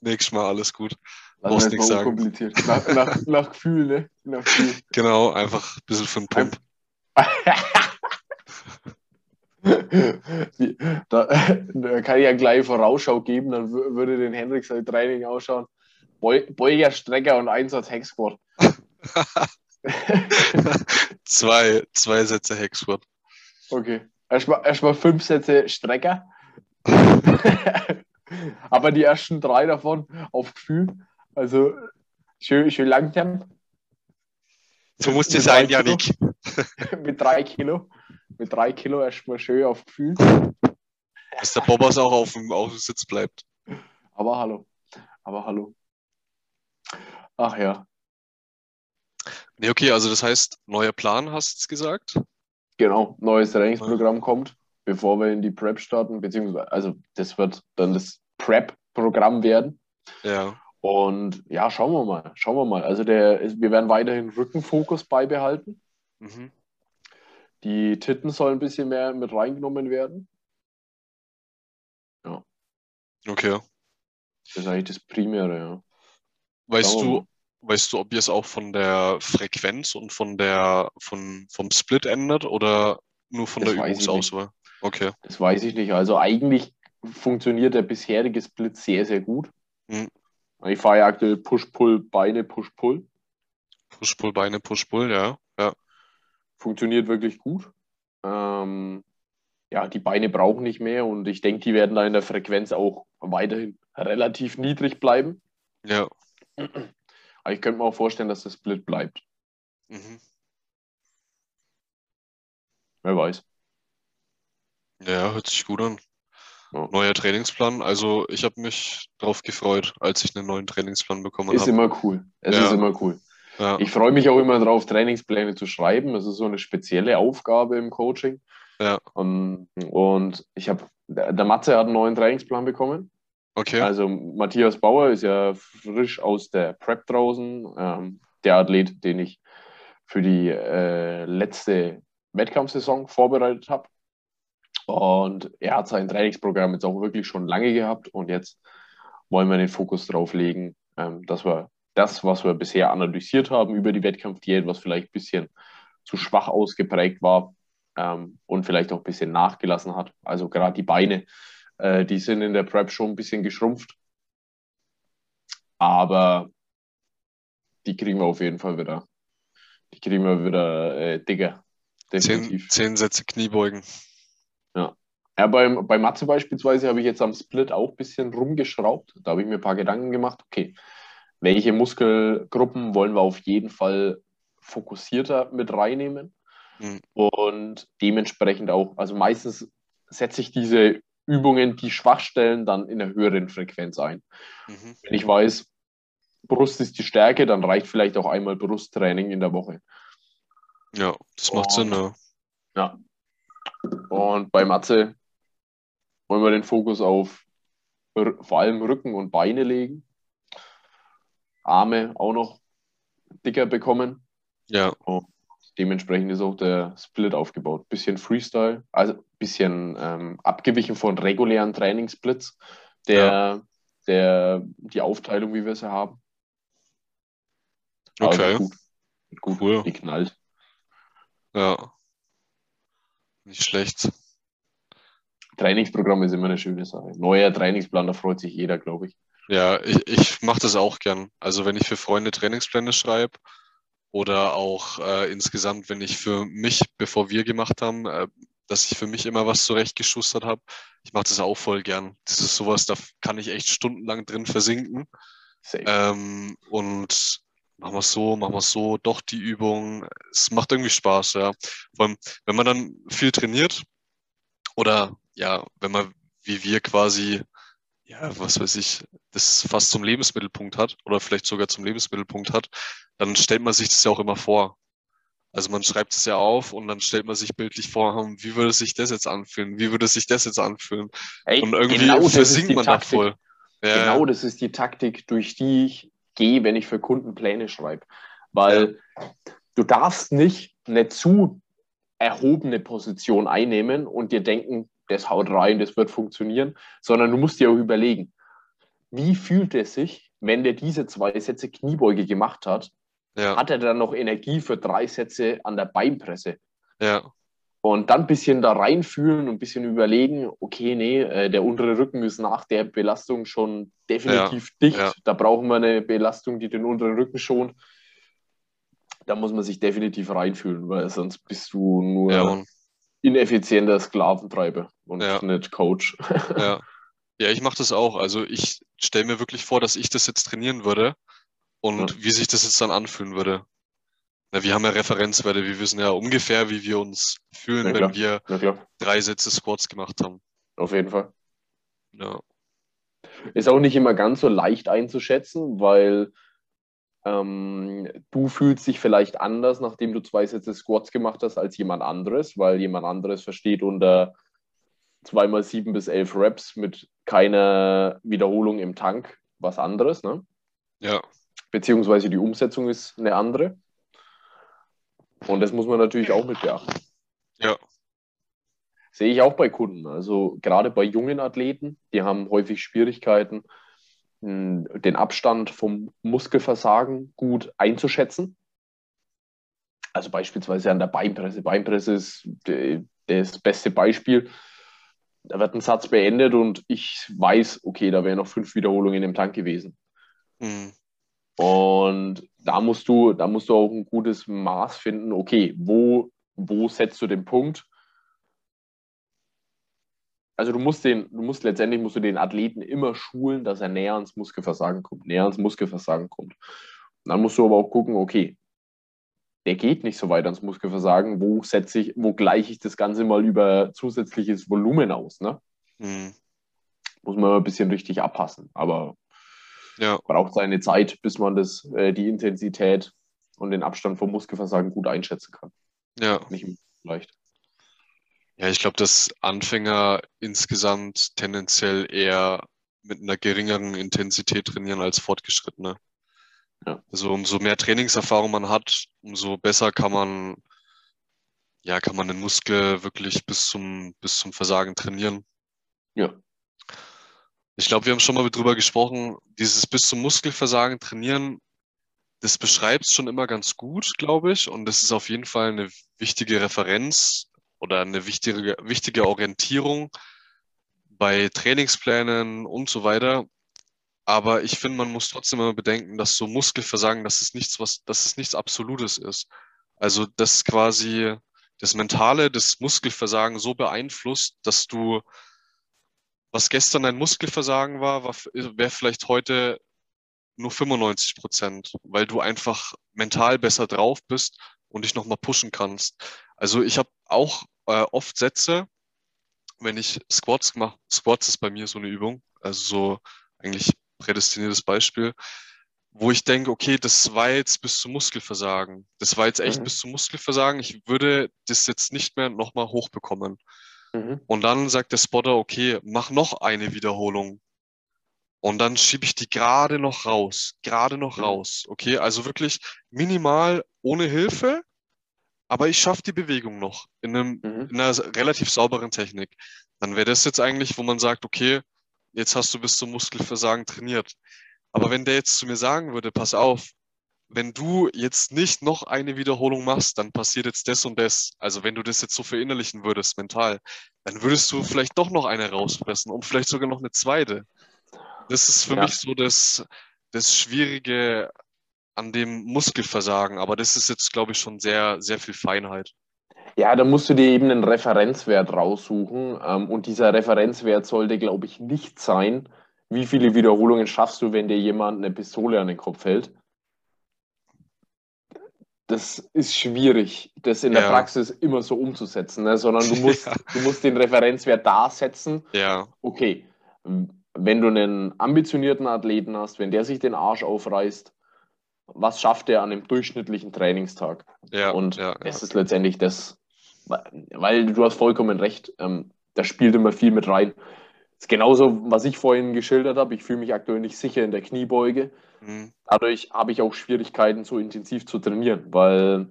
Nächstes Mal alles gut. Lass Brauchst nichts sagen. Nach, nach, nach Gefühl, ne? Nach Gefühl. Genau, einfach ein bisschen für den Pump. Da, da kann ich ja gleich Vorausschau geben, dann wür- würde den Hendrik sein Training ausschauen. Beu Beuger, Strecker und Einsatz Hexquad. zwei, zwei Sätze Hexwort. Okay. Erstmal erst fünf Sätze Strecker. Aber die ersten drei davon auf Gefühl. Also schön, schön langsam. So muss Mit dir sein. Janik. Mit drei Kilo. Mit drei Kilo erstmal schön auf Gefühl. Dass der Bobbers auch auf dem, auf dem Sitz bleibt. Aber hallo. Aber hallo. Ach ja. Nee, okay, also das heißt, neuer Plan, hast du gesagt? Genau, neues Trainingsprogramm kommt, bevor wir in die Prep starten, beziehungsweise, also das wird dann das Prep-Programm werden. Ja. Und ja, schauen wir mal, schauen wir mal. Also der, wir werden weiterhin Rückenfokus beibehalten. Mhm. Die Titten sollen ein bisschen mehr mit reingenommen werden. Okay. Das ist eigentlich das Primäre, ja. Weißt du, weißt du, ob ihr es auch von der Frequenz und von der, von, vom Split ändert oder nur von Das der. Übungsauswahl? Okay. Das weiß ich nicht. Also eigentlich funktioniert der bisherige Split sehr, sehr gut. Mhm. Ich fahre ja aktuell Push-Pull, Beine, Push-Pull. Push-Pull, Beine, Push-Pull, ja. Funktioniert wirklich gut. Ähm, ja, die Beine brauchen nicht mehr und ich denke, die werden da in der Frequenz auch weiterhin relativ niedrig bleiben. Ja. Aber ich könnte mir auch vorstellen, dass das Split bleibt. Mhm. Wer weiß. Ja, hört sich gut an. Ja. Neuer Trainingsplan. Also ich habe mich drauf gefreut, als ich einen neuen Trainingsplan bekommen Ist habe. immer cool. Es Ja. ist immer cool. Ja, Ich freue mich auch immer drauf, Trainingspläne zu schreiben. Das ist so eine spezielle Aufgabe im Coaching. ja, Und, und ich habe, der der Matze hat einen neuen Trainingsplan bekommen. okay. Also Matthias Bauer ist ja frisch aus der Prep draußen. Ähm, der Athlet, den ich für die äh, letzte Wettkampfsaison vorbereitet habe. Und er hat sein Trainingsprogramm jetzt auch wirklich schon lange gehabt. Und jetzt wollen wir den Fokus drauf legen, ähm, dass wir das, was wir bisher analysiert haben über die Wettkampfdiät, was vielleicht ein bisschen zu schwach ausgeprägt war ähm, und vielleicht auch ein bisschen nachgelassen hat. Also gerade die Beine, äh, die sind in der Prep schon ein bisschen geschrumpft. Aber die kriegen wir auf jeden Fall wieder. Die kriegen wir wieder äh, dicker. Zehn, Definitiv. zehn Sätze Kniebeugen. Ja, beim, bei Matze beispielsweise habe ich jetzt am Split auch ein bisschen rumgeschraubt. Da habe ich mir ein paar Gedanken gemacht, okay, welche Muskelgruppen wollen wir auf jeden Fall fokussierter mit reinnehmen? Mhm. Und dementsprechend auch, also meistens setze ich diese Übungen, die Schwachstellen, dann in einer höheren Frequenz ein. Mhm. Wenn ich weiß, Brust ist die Stärke, dann reicht vielleicht auch einmal Brusttraining in der Woche. Ja, das macht Sinn, ja. Ja. Und bei Matze wollen wir den Fokus auf vor allem Rücken und Beine legen. Arme auch noch dicker bekommen. Ja, Dementsprechend ist auch der Split aufgebaut. Bisschen Freestyle, also bisschen ähm, abgewichen von regulären Trainingssplits, der, der, die Aufteilung, wie wir sie haben. Okay. Gut, gut Cool. geknallt. ja. Nicht schlecht. Trainingsprogramm ist immer eine schöne Sache. Neuer Trainingsplan, da freut sich jeder, glaube ich. Ja, ich, ich mache das auch gern. Also wenn ich für Freunde Trainingspläne schreibe oder auch äh, insgesamt, wenn ich für mich, bevor wir gemacht haben, äh, dass ich für mich immer was zurechtgeschustert habe, ich mache das auch voll gern. Das ist sowas, da kann ich echt stundenlang drin versinken. Ähm, und machen wir es so, machen wir es so, doch die Übung. Es macht irgendwie Spaß, ja. Vor allem, wenn man dann viel trainiert oder ja, wenn man wie wir quasi, ja, was weiß ich, das fast zum Lebensmittelpunkt hat oder vielleicht sogar zum Lebensmittelpunkt hat, dann stellt man sich das ja auch immer vor. Also man schreibt es ja auf und dann stellt man sich bildlich vor, hm, wie würde sich das jetzt anfühlen? Wie würde sich das jetzt anfühlen? Ey, Und irgendwie genau versinkt man da Taktik. voll. Ja, Genau das ist die Taktik, durch die ich gehe, wenn ich für Kunden Pläne schreibe. Weil du darfst nicht eine zu erhobene Position einnehmen und dir denken, das haut rein, das wird funktionieren, sondern du musst dir auch überlegen, wie fühlt es sich, wenn der diese zwei Sätze Kniebeuge gemacht hat, ja, hat er dann noch Energie für drei Sätze an der Beinpresse? ja, Und dann ein bisschen da reinfühlen und ein bisschen überlegen, okay, nee, äh, der untere Rücken ist nach der Belastung schon definitiv dicht. ja. Da brauchen wir eine Belastung, die den unteren Rücken schont. Da muss man sich definitiv reinfühlen, weil sonst bist du nur ja, und ineffizienter Sklaventreiber und Ja. nicht Coach. Ja, ja ich mache das auch. Also ich stelle mir wirklich vor, dass ich das jetzt trainieren würde und Ja. wie sich das jetzt dann anfühlen würde. Na, wir haben ja Referenzwerte, wir wissen ja ungefähr, wie wir uns fühlen, wenn wir drei Sätze Squats gemacht haben. auf jeden Fall. Ja, Ist auch nicht immer ganz so leicht einzuschätzen, weil ähm, du fühlst dich vielleicht anders, nachdem du zwei Sätze Squats gemacht hast, als jemand anderes, weil jemand anderes versteht unter zweimal sieben bis elf Reps mit keiner Wiederholung im Tank was anderes, ne? ja, Beziehungsweise die Umsetzung ist eine andere. Und das muss man natürlich auch mit beachten. ja, Sehe ich auch bei Kunden. Also gerade bei jungen Athleten, die haben häufig Schwierigkeiten, den Abstand vom Muskelversagen gut einzuschätzen. Also beispielsweise an der Beinpresse. Beinpresse ist de- das beste Beispiel. Da wird ein Satz beendet und ich weiß, okay, da wären noch fünf Wiederholungen im Tank gewesen. hm, Und da musst du, da musst du auch ein gutes Maß finden, okay, wo, wo setzt du den Punkt? Also du musst den, du musst letztendlich musst du den Athleten immer schulen, dass er näher ans Muskelversagen kommt, näher ans Muskelversagen kommt. Und dann musst du aber auch gucken, okay, der geht nicht so weit ans Muskelversagen, wo setze ich, wo gleiche ich das Ganze mal über zusätzliches Volumen aus, ne? Mhm. Muss man ein bisschen richtig abpassen. Aber Ja, braucht seine Zeit, bis man das, äh, die Intensität und den Abstand vom Muskelversagen gut einschätzen kann. ja. Nicht leicht. Ja, ich glaube, dass Anfänger insgesamt tendenziell eher mit einer geringeren Intensität trainieren als Fortgeschrittene. Ja. Also umso mehr Trainingserfahrung man hat, umso besser kann man, ja, kann man den Muskel wirklich bis zum, bis zum Versagen trainieren. Ja. Ich glaube, wir haben schon mal drüber gesprochen, dieses bis zum Muskelversagen trainieren, das beschreibt es schon immer ganz gut, glaube ich. Und das ist auf jeden Fall eine wichtige Referenz oder eine wichtige, wichtige Orientierung bei Trainingsplänen und so weiter. Aber ich finde, man muss trotzdem immer bedenken, dass so Muskelversagen, dass es nichts, was, dass es nichts Absolutes ist. Also, dass quasi das Mentale des Muskelversagen so beeinflusst, dass du, was gestern ein Muskelversagen war, war wäre vielleicht heute nur 95 Prozent, weil du einfach mental besser drauf bist und dich nochmal pushen kannst. Also ich habe auch äh, oft Sätze, wenn ich Squats mache, Squats ist bei mir so eine Übung, also so eigentlich prädestiniertes Beispiel, wo ich denke, okay, das war jetzt bis zum Muskelversagen. Das war jetzt echt Mhm. bis zum Muskelversagen. Ich würde das jetzt nicht mehr nochmal hochbekommen. Mhm. Und dann sagt der Spotter, okay, mach noch eine Wiederholung. Und dann schiebe ich die gerade noch raus, gerade noch Mhm. raus. Okay, also wirklich minimal ohne Hilfe, aber ich schaffe die Bewegung noch in, einem, Mhm. in einer relativ sauberen Technik. Dann wäre das jetzt eigentlich, wo man sagt, okay, jetzt hast du bis zum Muskelversagen trainiert. Aber wenn der jetzt zu mir sagen würde, pass auf, wenn du jetzt nicht noch eine Wiederholung machst, dann passiert jetzt das und das. Also wenn du das jetzt so verinnerlichen würdest mental, dann würdest du vielleicht doch noch eine rausfressen und vielleicht sogar noch eine zweite. Das ist für Ja. mich so das, das Schwierige an dem Muskelversagen. Aber das ist jetzt, glaube ich, schon sehr, sehr viel Feinheit. Ja, da musst du dir eben einen Referenzwert raussuchen. Ähm, und dieser Referenzwert sollte, glaube ich, nicht sein, wie viele Wiederholungen schaffst du, wenn dir jemand eine Pistole an den Kopf hält. Das ist schwierig, das in der Ja. Praxis immer so umzusetzen, ne? sondern du musst, Ja. du musst den Referenzwert da setzen. Ja, Okay, wenn du einen ambitionierten Athleten hast, wenn der sich den Arsch aufreißt, was schafft er an einem durchschnittlichen Trainingstag? ja, Und ja, das ja. ist letztendlich das, weil du hast vollkommen recht, ähm, da spielt immer viel mit rein. Das ist genauso, was ich vorhin geschildert habe. Ich fühle mich aktuell nicht sicher in der Kniebeuge. Mhm. Dadurch habe ich auch Schwierigkeiten, so intensiv zu trainieren, weil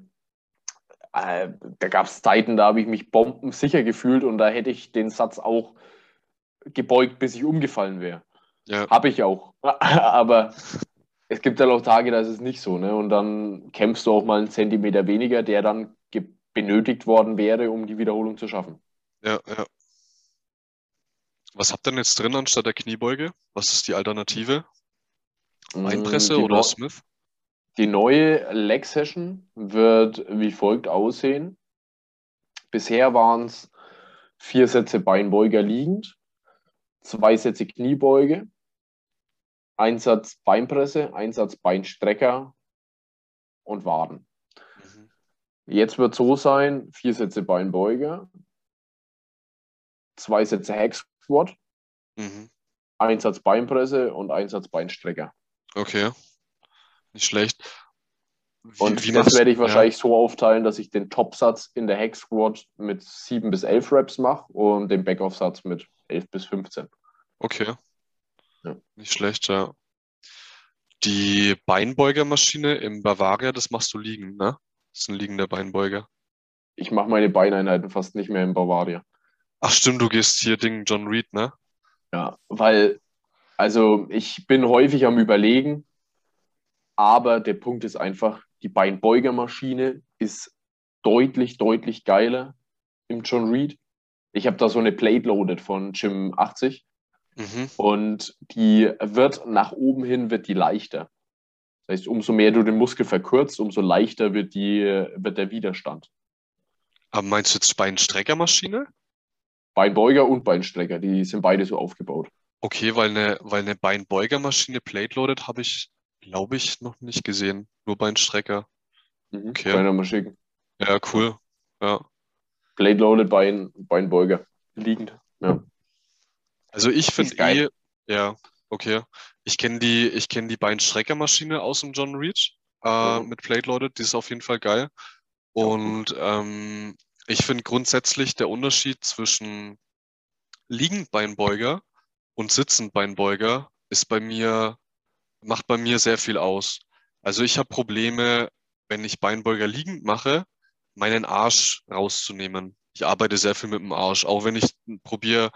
äh, da gab es Zeiten, da habe ich mich bombensicher gefühlt und da hätte ich den Satz auch gebeugt, bis ich umgefallen wäre. Ja, Habe ich auch. Aber es gibt halt auch Tage, da ist es nicht so. Ne? Und dann kämpfst du auch mal einen Zentimeter weniger, der dann benötigt worden wäre, um die Wiederholung zu schaffen. ja, ja. Was habt ihr denn jetzt drin anstatt der Kniebeuge? Was ist die Alternative? Mm, die, oder Smith? die neue Leg Session wird wie folgt aussehen. Bisher waren es vier Sätze Beinbeuger liegend, zwei Sätze Kniebeuge, ein Satz Beinpresse, ein Satz Beinstrecker und Waden. Mhm. Jetzt wird so sein, vier Sätze Beinbeuger, zwei Sätze Hack Squat, Mhm. ein Satz Beinpresse und ein Satz Beinstrecker. Okay. Nicht schlecht. Wie, Und wie das werde ich ja, wahrscheinlich so aufteilen, dass ich den Topsatz in der Hack Squat mit 7 bis 11 Reps mache und den Backoff-Satz mit 11 bis 15. Okay. Ja. Nicht schlecht, ja. Die Beinbeugermaschine im Bavaria, das machst du liegen, ne? Das ist ein liegender Beinbeuger. Ich mache meine Beineinheiten fast nicht mehr in Bavaria. Ach stimmt, du gehst hier Ding John Reed, ne? Ja, weil, also ich bin häufig am Überlegen, aber der Punkt ist einfach, die Beinbeugermaschine ist deutlich, deutlich geiler im John Reed. Ich habe da so eine Plate Loaded von Gym 80 Mhm. und die wird nach oben hin wird die leichter. Das heißt, umso mehr du den Muskel verkürzt, umso leichter wird, die, wird der Widerstand. Aber meinst du jetzt Beinstreckermaschine? Beinbeuger und Beinstrecker, die sind beide so aufgebaut. Okay, weil eine, weil eine Beinbeugermaschine Plate-Loaded habe ich, glaube ich, noch nicht gesehen. Nur Beinstrecker. Mhm. Okay. Kann mal schicken. Ja, cool. Ja. Blade Loaded Bein, Beinbeuger. Liegend. Ja. Also ich finde eh, ja, okay. Ich kenne die, ich kenne die Beinstreckermaschine aus dem John Reach äh, Mhm. mit Plate Loaded, die ist auf jeden Fall geil. Und ähm, ich finde grundsätzlich der Unterschied zwischen Liegendbeinbeuger und Sitzendbeinbeuger ist bei mir, macht bei mir sehr viel aus. Also ich habe Probleme, wenn ich Beinbeuger liegend mache, meinen Arsch rauszunehmen. Ich arbeite sehr viel mit dem Arsch, auch wenn ich probiere,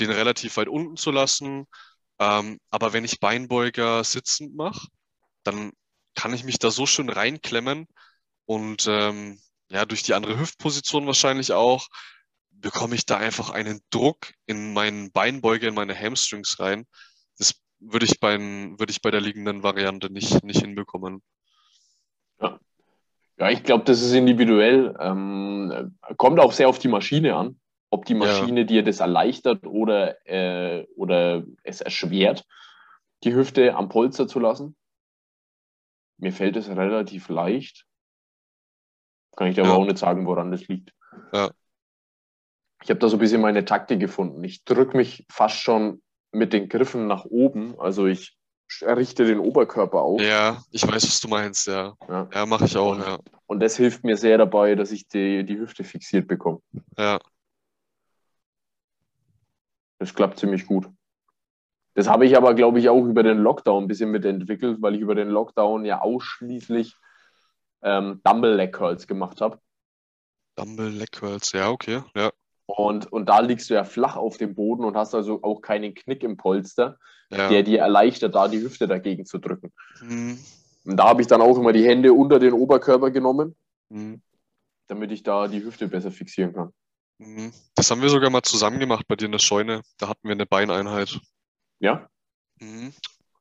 den relativ weit unten zu lassen. Ähm, aber wenn ich Beinbeuger sitzend mache, dann kann ich mich da so schön reinklemmen und ähm, ja, durch die andere Hüftposition wahrscheinlich auch, bekomme ich da einfach einen Druck in meinen Beinbeuger, in meine Hamstrings rein. Das würde ich bei, würde ich bei der liegenden Variante nicht, nicht hinbekommen. Ja, ich glaube, das ist individuell. Ähm, kommt auch sehr auf die Maschine an, ob die Maschine dir das erleichtert oder, äh, oder es erschwert, die Hüfte am Polster zu lassen. Mir fällt es relativ leicht. Kann ich dir Ja. aber auch nicht sagen, woran das liegt. Ja. Ich habe da so ein bisschen meine Taktik gefunden. Ich drücke mich fast schon mit den Griffen nach oben. Also ich richte den Oberkörper auf. Ja, ich weiß, was du meinst, ja. Ja. Ja, mache ich auch, ja. Und das hilft mir sehr dabei, dass ich die, die Hüfte fixiert bekomme. Ja, Das klappt ziemlich gut. Das habe ich aber, glaube ich, auch über den Lockdown ein bisschen mitentwickelt, weil ich über den Lockdown ja ausschließlich ähm, Dumble Leg Curls gemacht habe. Dumble Leg Curls, ja, okay, ja. Und, und da liegst du ja flach auf dem Boden und hast also auch keinen Knick im Polster, ja. der dir erleichtert, da die Hüfte dagegen zu drücken. Hm, Und da habe ich dann auch immer die Hände unter den Oberkörper genommen, hm, damit ich da die Hüfte besser fixieren kann. Hm. Das haben wir sogar mal zusammen gemacht bei dir in der Scheune. Da hatten wir eine Beineinheit. Ja? Mhm.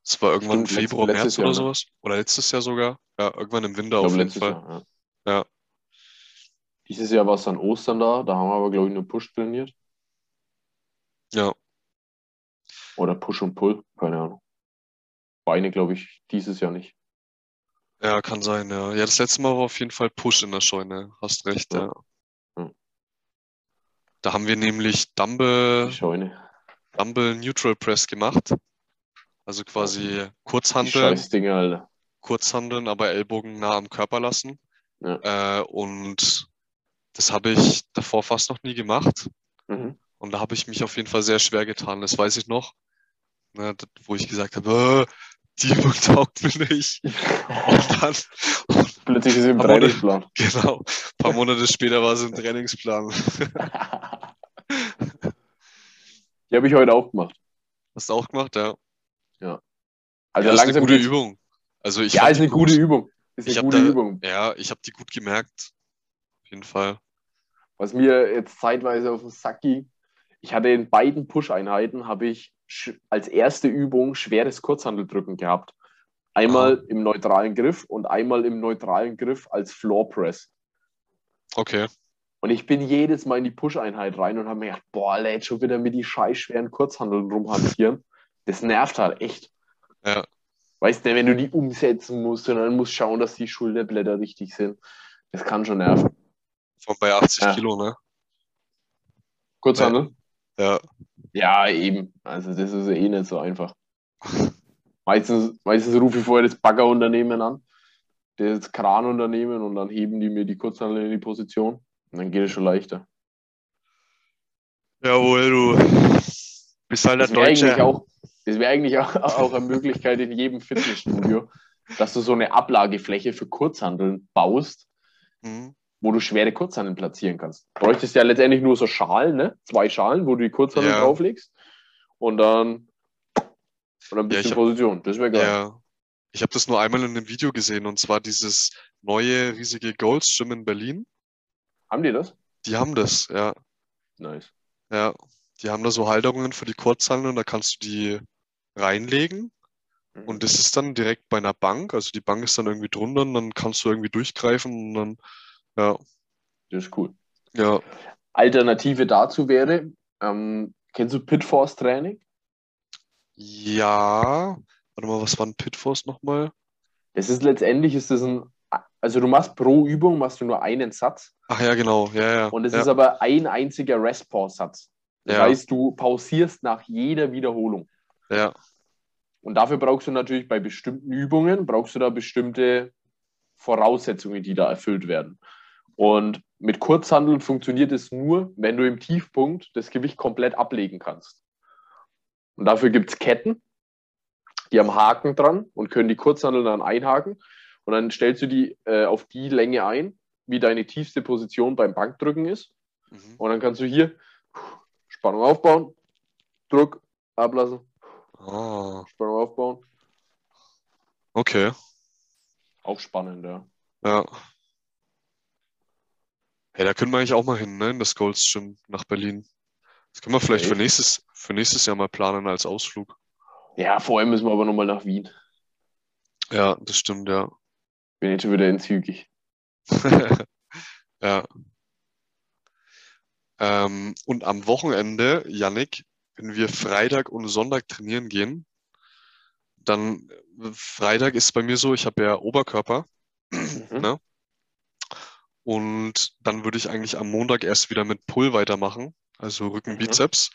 Das war irgendwann im Stimmt, Februar, letztes März Jahr, oder ne? sowas. Oder letztes Jahr sogar. Ja, irgendwann im Winter auf jeden letztes Fall. Jahr. Ja. Ja. Dieses Jahr war es dann Ostern da, da haben wir aber, glaube ich, nur Push trainiert. Ja. Oder Push und Pull, keine Ahnung. Beine, glaube ich, dieses Jahr nicht. Ja, kann sein, ja. Ja, das letzte Mal war auf jeden Fall Push in der Scheune. Hast recht, Ja. ja. Da haben wir nämlich Dumble. Dumble Neutral Press gemacht. Also quasi Scheißdinger, Alter. Kurzhanteln, aber Ellbogen nah am Körper lassen. Ja. Äh, und das habe ich davor fast noch nie gemacht. Mhm. Und da habe ich mich auf jeden Fall sehr schwer getan. Das weiß ich noch. Ne, wo ich gesagt habe, äh, die Übung taugt mir nicht. Und dann, Plötzlich ist sie im Trainingsplan. genau, ein paar Monate später war es im Trainingsplan. Die habe ich heute auch gemacht. Hast du auch gemacht, ja. Also ja, ist eine langsam gute Übung. Also ich Ja, ist eine gute Übung. Ist Ich eine gute da- Übung. Ja, ich habe die gut gemerkt. Auf jeden Fall. Was mir jetzt zeitweise auf den Sack ging, ich hatte in beiden Push-Einheiten habe ich als erste Übung schweres Kurzhandeldrücken gehabt. Einmal im neutralen Griff und einmal im neutralen Griff als Floor Press. Okay. Und ich bin jedes Mal in die Push-Einheit rein und habe mir gedacht, boah, Alter, jetzt schon wieder mit die scheiß schweren Kurzhandeln rumhantieren. Das nervt halt echt. Ja. Weißt du, wenn du die umsetzen musst und dann musst schauen, dass die Schulterblätter richtig sind. Das kann schon nerven. Von bei 80 Ja. Kilo, ne? Kurzhandel? Ja. Ja, eben. Also das ist eh nicht so einfach. Meistens, meistens rufe ich vorher das Baggerunternehmen an, das Kranunternehmen und dann heben die mir die Kurzhandel in die Position. Und dann geht es schon leichter. Jawohl, du bist halt der Das wäre eigentlich, Deutsche. auch, das wär eigentlich auch, auch eine Möglichkeit in jedem Fitnessstudio, dass du so eine Ablagefläche für Kurzhandeln baust, Mhm. wo du schwere Kurzhandeln platzieren kannst. Du bräuchtest ja letztendlich nur so Schalen, ne? zwei Schalen, wo du die Kurzhandeln Ja. drauflegst und dann, und dann bist Ja, du ich in Position. Das wäre geil. Ja. Ich habe das nur einmal in einem Video gesehen und zwar dieses neue riesige Gold's Gym in Berlin. Haben die das? Die haben das, ja. Nice. Ja. Die haben da so Halterungen für die Kurzhanteln und da kannst du die reinlegen Mhm. und das ist dann direkt bei einer Bank. Also die Bank ist dann irgendwie drunter und dann kannst du irgendwie durchgreifen und dann, ja, Das ist cool. ja, Alternative dazu wäre, Ähm, kennst du Pitforce Training? Ja, warte mal, was war ein Pitforce nochmal? Das ist letztendlich ist das ein, also du machst pro Übung machst du nur einen Satz Ach ja, genau, ja, ja. und es ja, ist aber ein einziger Rest-Pause-Satz. Das Ja. heißt, du pausierst nach jeder Wiederholung. ja, Und dafür brauchst du natürlich bei bestimmten Übungen, brauchst du da bestimmte Voraussetzungen, die da erfüllt werden. Und mit Kurzhandeln funktioniert es nur, wenn du im Tiefpunkt das Gewicht komplett ablegen kannst. Und dafür gibt es Ketten, die haben Haken dran und können die Kurzhandeln dann einhaken. Und dann stellst du die äh, auf die Länge ein, wie deine tiefste Position beim Bankdrücken ist. mhm. Und dann kannst du hier Spannung aufbauen, Druck, ablassen, Ah, Spannung aufbauen. okay, Auch spannend, ja. ja. Hey, da können wir eigentlich auch mal hin, ne, in das Gold's Gym nach Berlin. Das können wir vielleicht für Safe. nächstes, für nächstes Jahr mal planen als Ausflug. Ja, vorher müssen wir aber nochmal nach Wien. Ja, das stimmt, ja. Bin jetzt schon wieder entzügig. Ja. Ähm, und am Wochenende, Yannick, wenn wir Freitag und Sonntag trainieren gehen, dann Freitag ist bei mir so, ich habe ja Oberkörper Mhm. Ne? und dann würde ich eigentlich am Montag erst wieder mit Pull weitermachen, also Rücken, Mhm. Bizeps.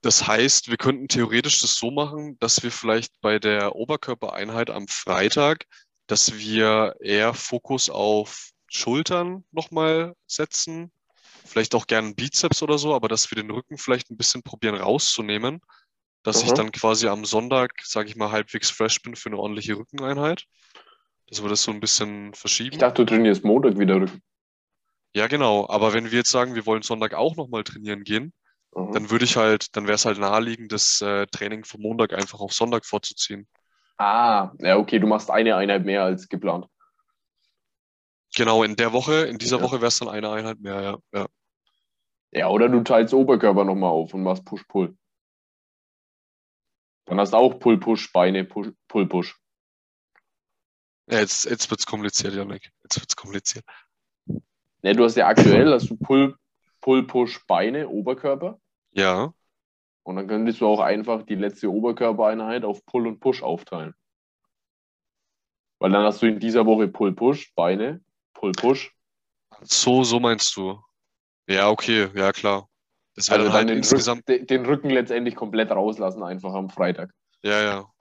Das heißt, wir könnten theoretisch das so machen, dass wir vielleicht bei der Oberkörpereinheit am Freitag, dass wir eher Fokus auf Schultern nochmal setzen, vielleicht auch gerne Bizeps oder so, aber dass wir den Rücken vielleicht ein bisschen probieren rauszunehmen, dass ich Mhm. dann quasi am Sonntag, sage ich mal, halbwegs fresh bin für eine ordentliche Rückeneinheit. Dass wir das so ein bisschen verschieben. Ich dachte, du trainierst Montag wieder Rücken. Ja, genau. Aber wenn wir jetzt sagen, wir wollen Sonntag auch nochmal trainieren gehen, Mhm. dann würde ich halt, dann wäre es halt naheliegend, das äh, Training vom Montag einfach auf Sonntag vorzuziehen. Ah, ja, okay, du machst eine Einheit mehr als geplant. Genau, in der Woche, in dieser Ja. Woche wäre es dann eine Einheit mehr, ja. ja. Ja, oder du teilst Oberkörper nochmal auf und machst Push-Pull. Dann hast du auch Pull-Push, Beine, Push- Pull-Push. ja jetzt jetzt wird es kompliziert, Janik. Jetzt wird es kompliziert. Ne, du hast ja aktuell hast du Pull, Pull-Push, Beine, Oberkörper. Ja, Und dann könntest du auch einfach die letzte Oberkörpereinheit auf Pull und Push aufteilen. Weil dann hast du in dieser Woche Pull-Push, Beine, Pull-Push. so, so meinst du. Ja, okay, ja klar. Das wäre Also dann dann halt den, insgesamt, Rücken, den Rücken letztendlich komplett rauslassen, einfach am Freitag. ja, ja.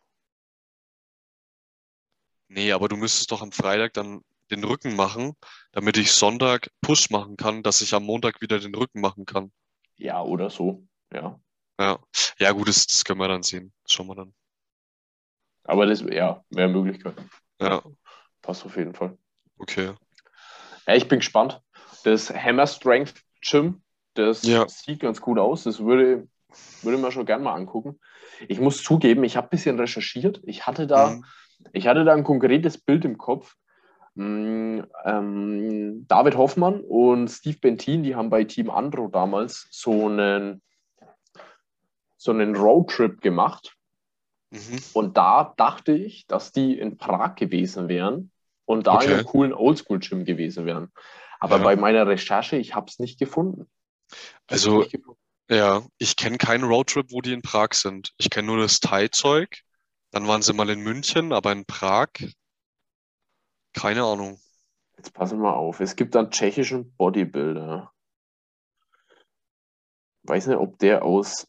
Nee, aber du müsstest doch am Freitag dann den Rücken machen, damit ich Sonntag Push machen kann, dass ich am Montag wieder den Rücken machen kann. Ja, oder so. Ja. Ja, ja gut, das, das können wir dann sehen. Das schauen wir dann. Aber das ja, wäre eine Möglichkeit. Ja, Passt auf jeden Fall. okay. Ja, ich bin gespannt. Das Hammer Strength Gym, das Ja. sieht ganz gut aus. Das würde, würde man schon gern mal angucken. Ich muss zugeben, ich habe ein bisschen recherchiert. Ich hatte da, Mhm. ich hatte da ein konkretes Bild im Kopf. Mm, ähm, David Hoffmann und Steve Bentin, die haben bei Team Andro damals so einen, so einen Roadtrip gemacht. Mhm. Und da dachte ich, dass die in Prag gewesen wären und da in Okay. einem coolen Oldschool-Gym gewesen wären. Aber Ja. bei meiner Recherche, ich habe es nicht gefunden. Ich Also, nicht gefunden. ja, ich kenne keinen Roadtrip, wo die in Prag sind. Ich kenne nur das Thai-Zeug. Dann waren sie mal in München, aber in Prag, keine Ahnung. Jetzt passen wir auf. Es gibt einen tschechischen Bodybuilder. Weiß nicht, ob der aus.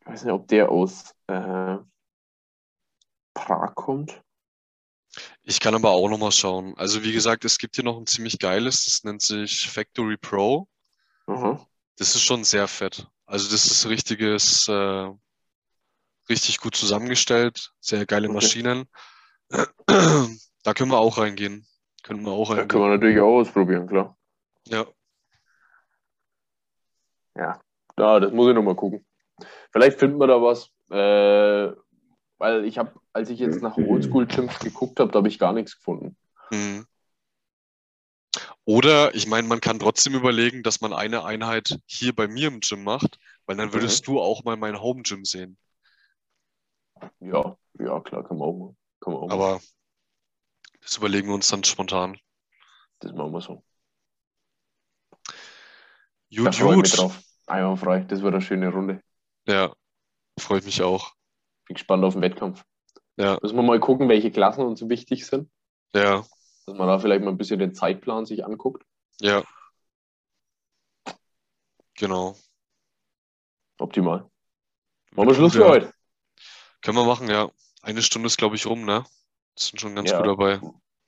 Ich weiß nicht, ob der aus äh, Prag kommt. Ich kann aber auch noch mal schauen. Also, wie gesagt, es gibt hier noch ein ziemlich geiles, das nennt sich Factory Pro. Aha. Das ist schon sehr fett. Also, das ist richtiges, äh, richtig gut zusammengestellt, sehr geile Okay. Maschinen. Da können wir auch reingehen. Können wir auch Da reingehen. können wir natürlich auch ausprobieren, klar. Ja, Ja, da, das muss ich nochmal gucken. Vielleicht finden wir da was. Äh, weil ich habe, als ich jetzt nach Oldschool-Gyms geguckt habe, da habe ich gar nichts gefunden. Mhm. Oder, ich meine, man kann trotzdem überlegen, dass man eine Einheit hier bei mir im Gym macht, weil dann würdest du auch mal mein Home Gym sehen. Ja, ja, klar, kann man auch mal. Kann man auch mal. Aber das überlegen wir uns dann spontan. Das machen wir so. Da Gut, freue ich mich gut. drauf. Einwandfrei. Das wird eine schöne Runde. Ja, freue ich mich auch. Bin gespannt auf den Wettkampf. Ja, Müssen wir mal gucken, welche Klassen uns wichtig sind. ja, Dass man da vielleicht mal ein bisschen den Zeitplan sich anguckt. ja. Genau. Optimal. Machen wir Schluss für Ja. heute. Können wir machen, ja. Eine Stunde ist, glaube ich, rum, ne? Sind schon ganz Ja. gut dabei.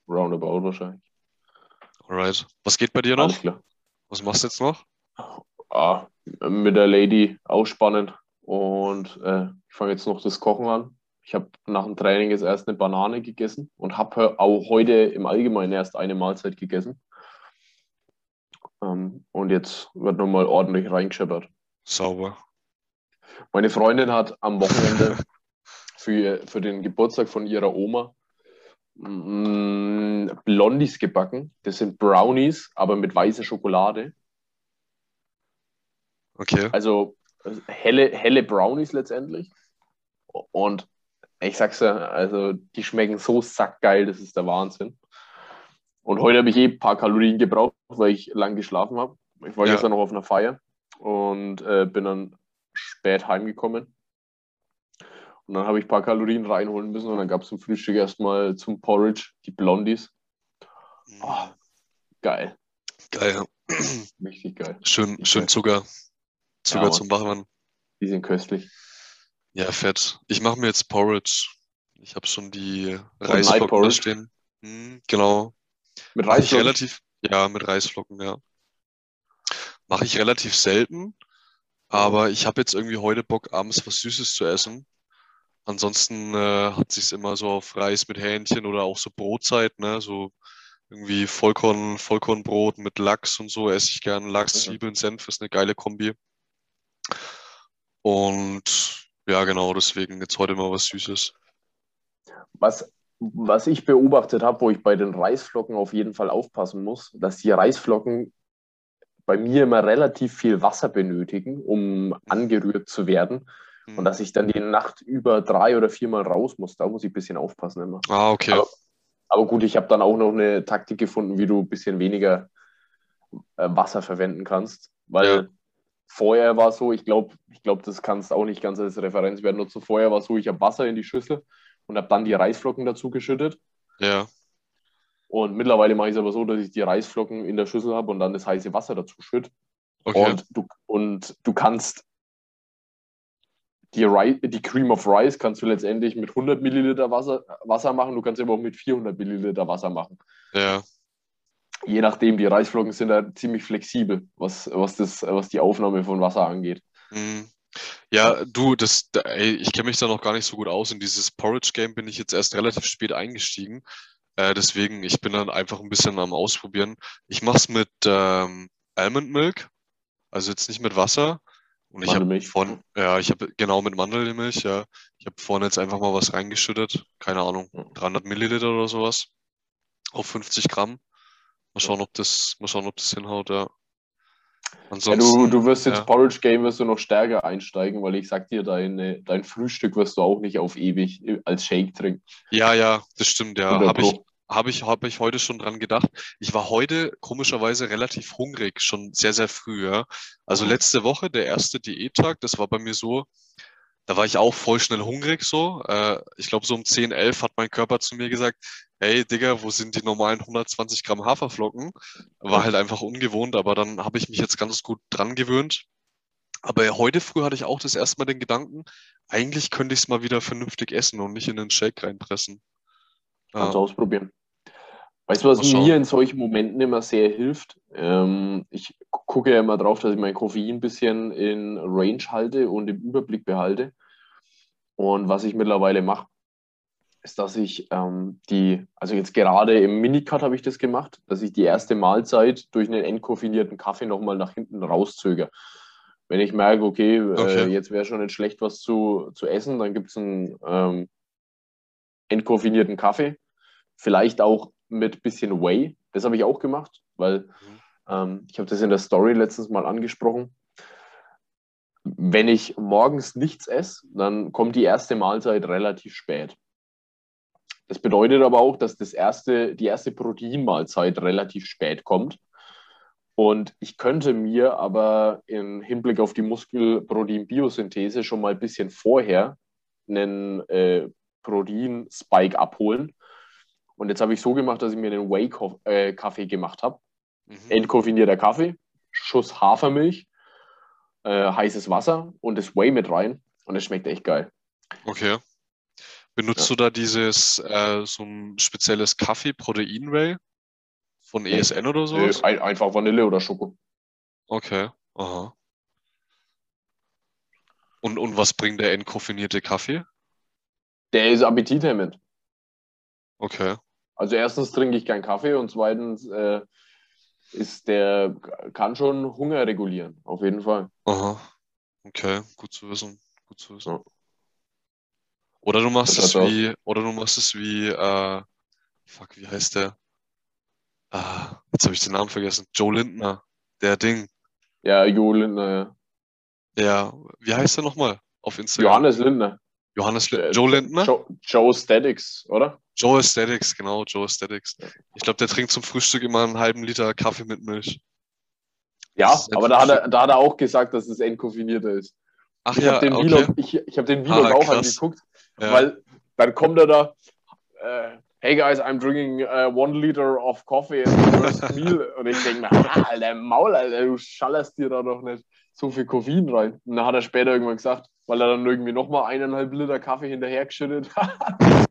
Roundabout wahrscheinlich. Alright. Was geht bei dir noch? Alles klar. Was machst du jetzt noch? Ah, mit der Lady ausspannen. Und äh, ich fange jetzt noch das Kochen an. Ich habe nach dem Training jetzt erst eine Banane gegessen und habe auch heute im Allgemeinen erst eine Mahlzeit gegessen. Ähm, und jetzt wird nochmal ordentlich reingescheppert. Sauber. Meine Freundin hat am Wochenende für, für den Geburtstag von ihrer Oma mm, Blondies gebacken. Das sind Brownies, aber mit weißer Schokolade. Okay. Also helle, helle Brownies letztendlich. Und ich sag's ja, also die schmecken so sackgeil, das ist der Wahnsinn. Und heute habe ich eh ein paar Kalorien gebraucht, weil ich lang geschlafen habe. Ich war Ja. gestern noch auf einer Feier und äh, bin dann spät heimgekommen. Und dann habe ich ein paar Kalorien reinholen müssen und dann gab es zum Frühstück erstmal zum Porridge die Blondies. Oh, geil, Geil. richtig geil. Schön, schön Zucker. Zucker Ja, zum Wachmann. Die sind köstlich. Ja, fett. Ich mache mir jetzt Porridge. Ich habe schon die Reisflocken da stehen. Hm, genau. Mit Mache ich Reisflocken? relativ, ja, mit Reisflocken, ja. Mache ich relativ selten, aber ich habe jetzt irgendwie heute Bock, abends was Süßes zu essen. Ansonsten äh, hat sich's immer so auf Reis mit Hähnchen oder auch so Brotzeit, ne? So irgendwie Vollkorn, Vollkornbrot mit Lachs und so esse ich gern. Lachs. Zwiebeln, Senf ist eine geile Kombi. Und ja, genau, deswegen jetzt heute mal was Süßes. Was, was ich beobachtet habe, wo ich bei den Reisflocken auf jeden Fall aufpassen muss, dass die Reisflocken bei mir immer relativ viel Wasser benötigen, um angerührt zu werden. Hm. Und dass ich dann die Nacht über drei oder viermal raus muss. Da muss ich ein bisschen aufpassen immer. Ah, okay. Aber- Aber gut, ich habe dann auch noch eine Taktik gefunden, wie du ein bisschen weniger äh, Wasser verwenden kannst. Weil Ja. Vorher war es so, ich glaube, ich glaub, das kannst auch nicht ganz als Referenzwert nutzen. Vorher war es so, ich habe Wasser in die Schüssel und habe dann die Reisflocken dazu geschüttet. Ja, Und mittlerweile mache ich es aber so, dass ich die Reisflocken in der Schüssel habe und dann das heiße Wasser dazu schütte. okay. Und, du, und du kannst die, die Cream of Rice kannst du letztendlich mit 100 Milliliter Wasser, Wasser machen. Du kannst aber auch mit 400 Milliliter Wasser machen. Ja, Je nachdem, die Reisflocken sind da ziemlich flexibel, was, was, das, was die Aufnahme von Wasser angeht. Mhm. Ja, du, das, ey, ich kenne mich da noch gar nicht so gut aus. In dieses Porridge-Game bin ich jetzt erst relativ spät eingestiegen. Äh, deswegen, ich bin dann einfach ein bisschen am Ausprobieren. Ich mache es mit ähm, Almond Milk, also jetzt nicht mit Wasser. Und ich habe Mandelmilch. vorhin, ja, ich habe genau mit Mandelmilch, ja. Ich habe vorhin jetzt einfach mal was reingeschüttet. Keine Ahnung, Mhm. 300 Milliliter oder sowas. Auf 50 Gramm. Mal schauen, ob das, mal schauen, ob das hinhaut, ja. Ja, Ansonsten, du, du wirst jetzt ja. Porridge Game wirst du noch stärker einsteigen, weil ich sag dir, deine, dein Frühstück wirst du auch nicht auf ewig als Shake trinken. Ja, ja, das stimmt, ja. 100 Habe ich, habe ich, habe ich heute schon dran gedacht. Ich war heute komischerweise relativ hungrig, schon sehr, sehr früh, ja. Also Mhm. letzte Woche, der erste Diättag, das war bei mir so, da war ich auch voll schnell hungrig so. Äh, ich glaube, so um 10, 11 hat mein Körper zu mir gesagt, hey Digga, wo sind die normalen 120 Gramm Haferflocken? War halt einfach ungewohnt, aber dann habe ich mich jetzt ganz gut dran gewöhnt. Aber heute früh hatte ich auch das erste Mal den Gedanken, eigentlich könnte ich es mal wieder vernünftig essen und nicht in den Shake reinpressen. Kannst du Ja. ausprobieren. Weißt du, was Mal schauen. mir in solchen Momenten immer sehr hilft? Ähm, ich gu- gucke ja immer drauf, dass ich mein Koffein ein bisschen in Range halte und im Überblick behalte. Und was ich mittlerweile mache, ist, dass ich ähm, die, also jetzt gerade im Minicut habe ich das gemacht, dass ich die erste Mahlzeit durch einen entkoffinierten Kaffee nochmal nach hinten rauszögere. Wenn ich merke, okay, Okay. Äh, jetzt wäre schon nicht schlecht, was zu, zu essen, dann gibt es einen ähm, entkoffinierten Kaffee. Vielleicht auch mit bisschen Whey. Das habe ich auch gemacht, weil ähm, ich habe das in der Story letztens mal angesprochen. Wenn ich morgens nichts esse, dann kommt die erste Mahlzeit relativ spät. Das bedeutet aber auch, dass das erste, die erste Proteinmahlzeit relativ spät kommt. Und ich könnte mir aber im Hinblick auf die Muskelprotein-Biosynthese schon mal ein bisschen vorher einen äh, Protein-Spike abholen. Und jetzt habe ich so gemacht, dass ich mir einen Whey-Kaffee gemacht habe. Mhm. Entkoffinierter Kaffee, Schuss Hafermilch, äh, heißes Wasser und das Whey mit rein. Und es schmeckt echt geil. Okay. Benutzt du da dieses, äh, so ein spezielles Kaffee-Protein-Whey von. ESN oder Äh, sowas? ein, einfach Vanille oder Schoko. Okay, aha. Und, und was bringt der entkoffinierte Kaffee? Der ist appetithemmend. Okay, Also erstens trinke ich keinen Kaffee und zweitens äh, ist der kann schon Hunger regulieren, auf jeden Fall. aha. Okay, gut zu wissen. Gut zu wissen. Ja. Oder du machst Das es hat auch- wie, oder du machst es wie, äh, fuck, wie heißt der? Ah, jetzt habe ich den Namen vergessen. Joe Lindner, der Ding. Ja, Jo Lindner, Ja, wie heißt der nochmal auf Instagram? Johannes Lindner. Johannes Äh, Joe Lindner? Joe, Joe Statics, oder? Joe Aesthetics, genau, Joe Aesthetics. Ich glaube, der trinkt zum Frühstück immer einen halben Liter Kaffee mit Milch. Ja, aber da hat, er, da hat er auch gesagt, dass es entkoffinierter ist. Ach Ich ja, habe den okay. Vlog, ich, ich hab den Vlog Ah, auch krass. angeguckt, Ja. weil dann kommt er da, äh, hey guys, I'm drinking uh, one liter of coffee as the first meal. Und ich denke mir, ah, Alter, Maul, Alter, du schallerst dir da doch nicht so viel Koffein rein. Und dann hat er später irgendwann gesagt, weil er dann irgendwie nochmal eineinhalb Liter Kaffee hinterhergeschüttet hat.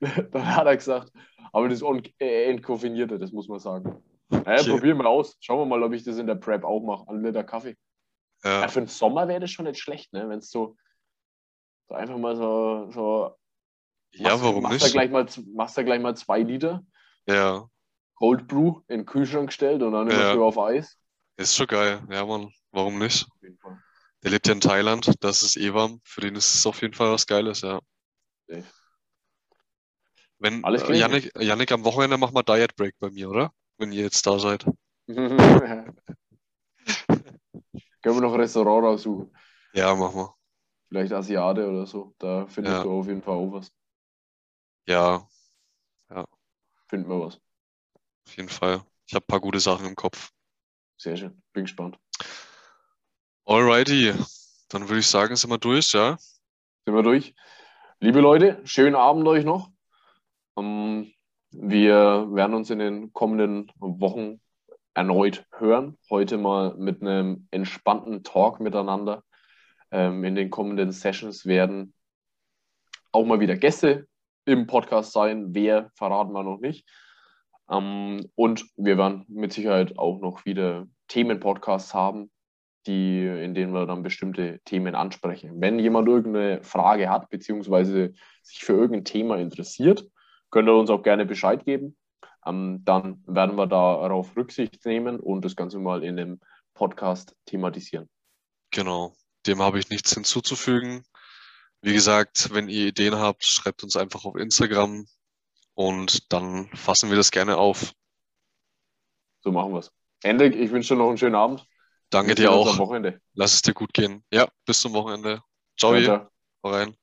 Dann hat er gesagt, aber das on- äh, entkoffinierte, das muss man sagen. Naja, Okay. probieren wir aus. Schauen wir mal, ob ich das in der Prep auch mache. Ein Liter Kaffee. Ja, ja, für den Sommer wäre das schon nicht schlecht, ne? Wenn es so, so einfach mal so, so ja, machst, warum machst Da nicht? gleich mal, machst da gleich mal zwei Liter Ja, Cold Brew in den Kühlschrank gestellt und dann immer Ja. auf Eis. ist schon geil. Ja, Mann, warum nicht? Der lebt ja in Thailand, das ist eh warm. Für den ist es auf jeden Fall was Geiles, ja. Safe. Wenn, Alles äh, klar. Yannick, Yannick, am Wochenende machen wir Diet Break bei mir, oder? Wenn ihr jetzt da seid. Können wir noch ein Restaurant raussuchen. Ja, machen wir. Vielleicht Asiate oder so. Da findest Ja. du auf jeden Fall auch was. Ja, Finden wir was. auf jeden Fall. Ich habe ein paar gute Sachen im Kopf. Sehr schön. Bin gespannt. Alrighty, dann würde ich sagen, sind wir durch, ja? Sind wir durch. Liebe Leute, schönen Abend euch noch. Ähm, wir werden uns in den kommenden Wochen erneut hören. Heute mal mit einem entspannten Talk miteinander. Ähm, in den kommenden Sessions werden auch mal wieder Gäste im Podcast sein. Wer verraten wir noch nicht. Ähm, und wir werden mit Sicherheit auch noch wieder Themenpodcasts haben, die, in denen wir dann bestimmte Themen ansprechen. Wenn jemand irgendeine Frage hat, beziehungsweise sich für irgendein Thema interessiert, könnt ihr uns auch gerne Bescheid geben. Ähm, dann werden wir darauf Rücksicht nehmen und das Ganze mal in dem Podcast thematisieren. Genau. Dem habe ich nichts hinzuzufügen. Wie gesagt, wenn ihr Ideen habt, schreibt uns einfach auf Instagram und dann fassen wir das gerne auf. So machen wir es. Hendrik, ich wünsche dir noch einen schönen Abend. Danke dir auch. Wochenende. Lass es dir gut gehen. Ja, bis zum Wochenende. Ciao, Ciao, ciao. Hau rein.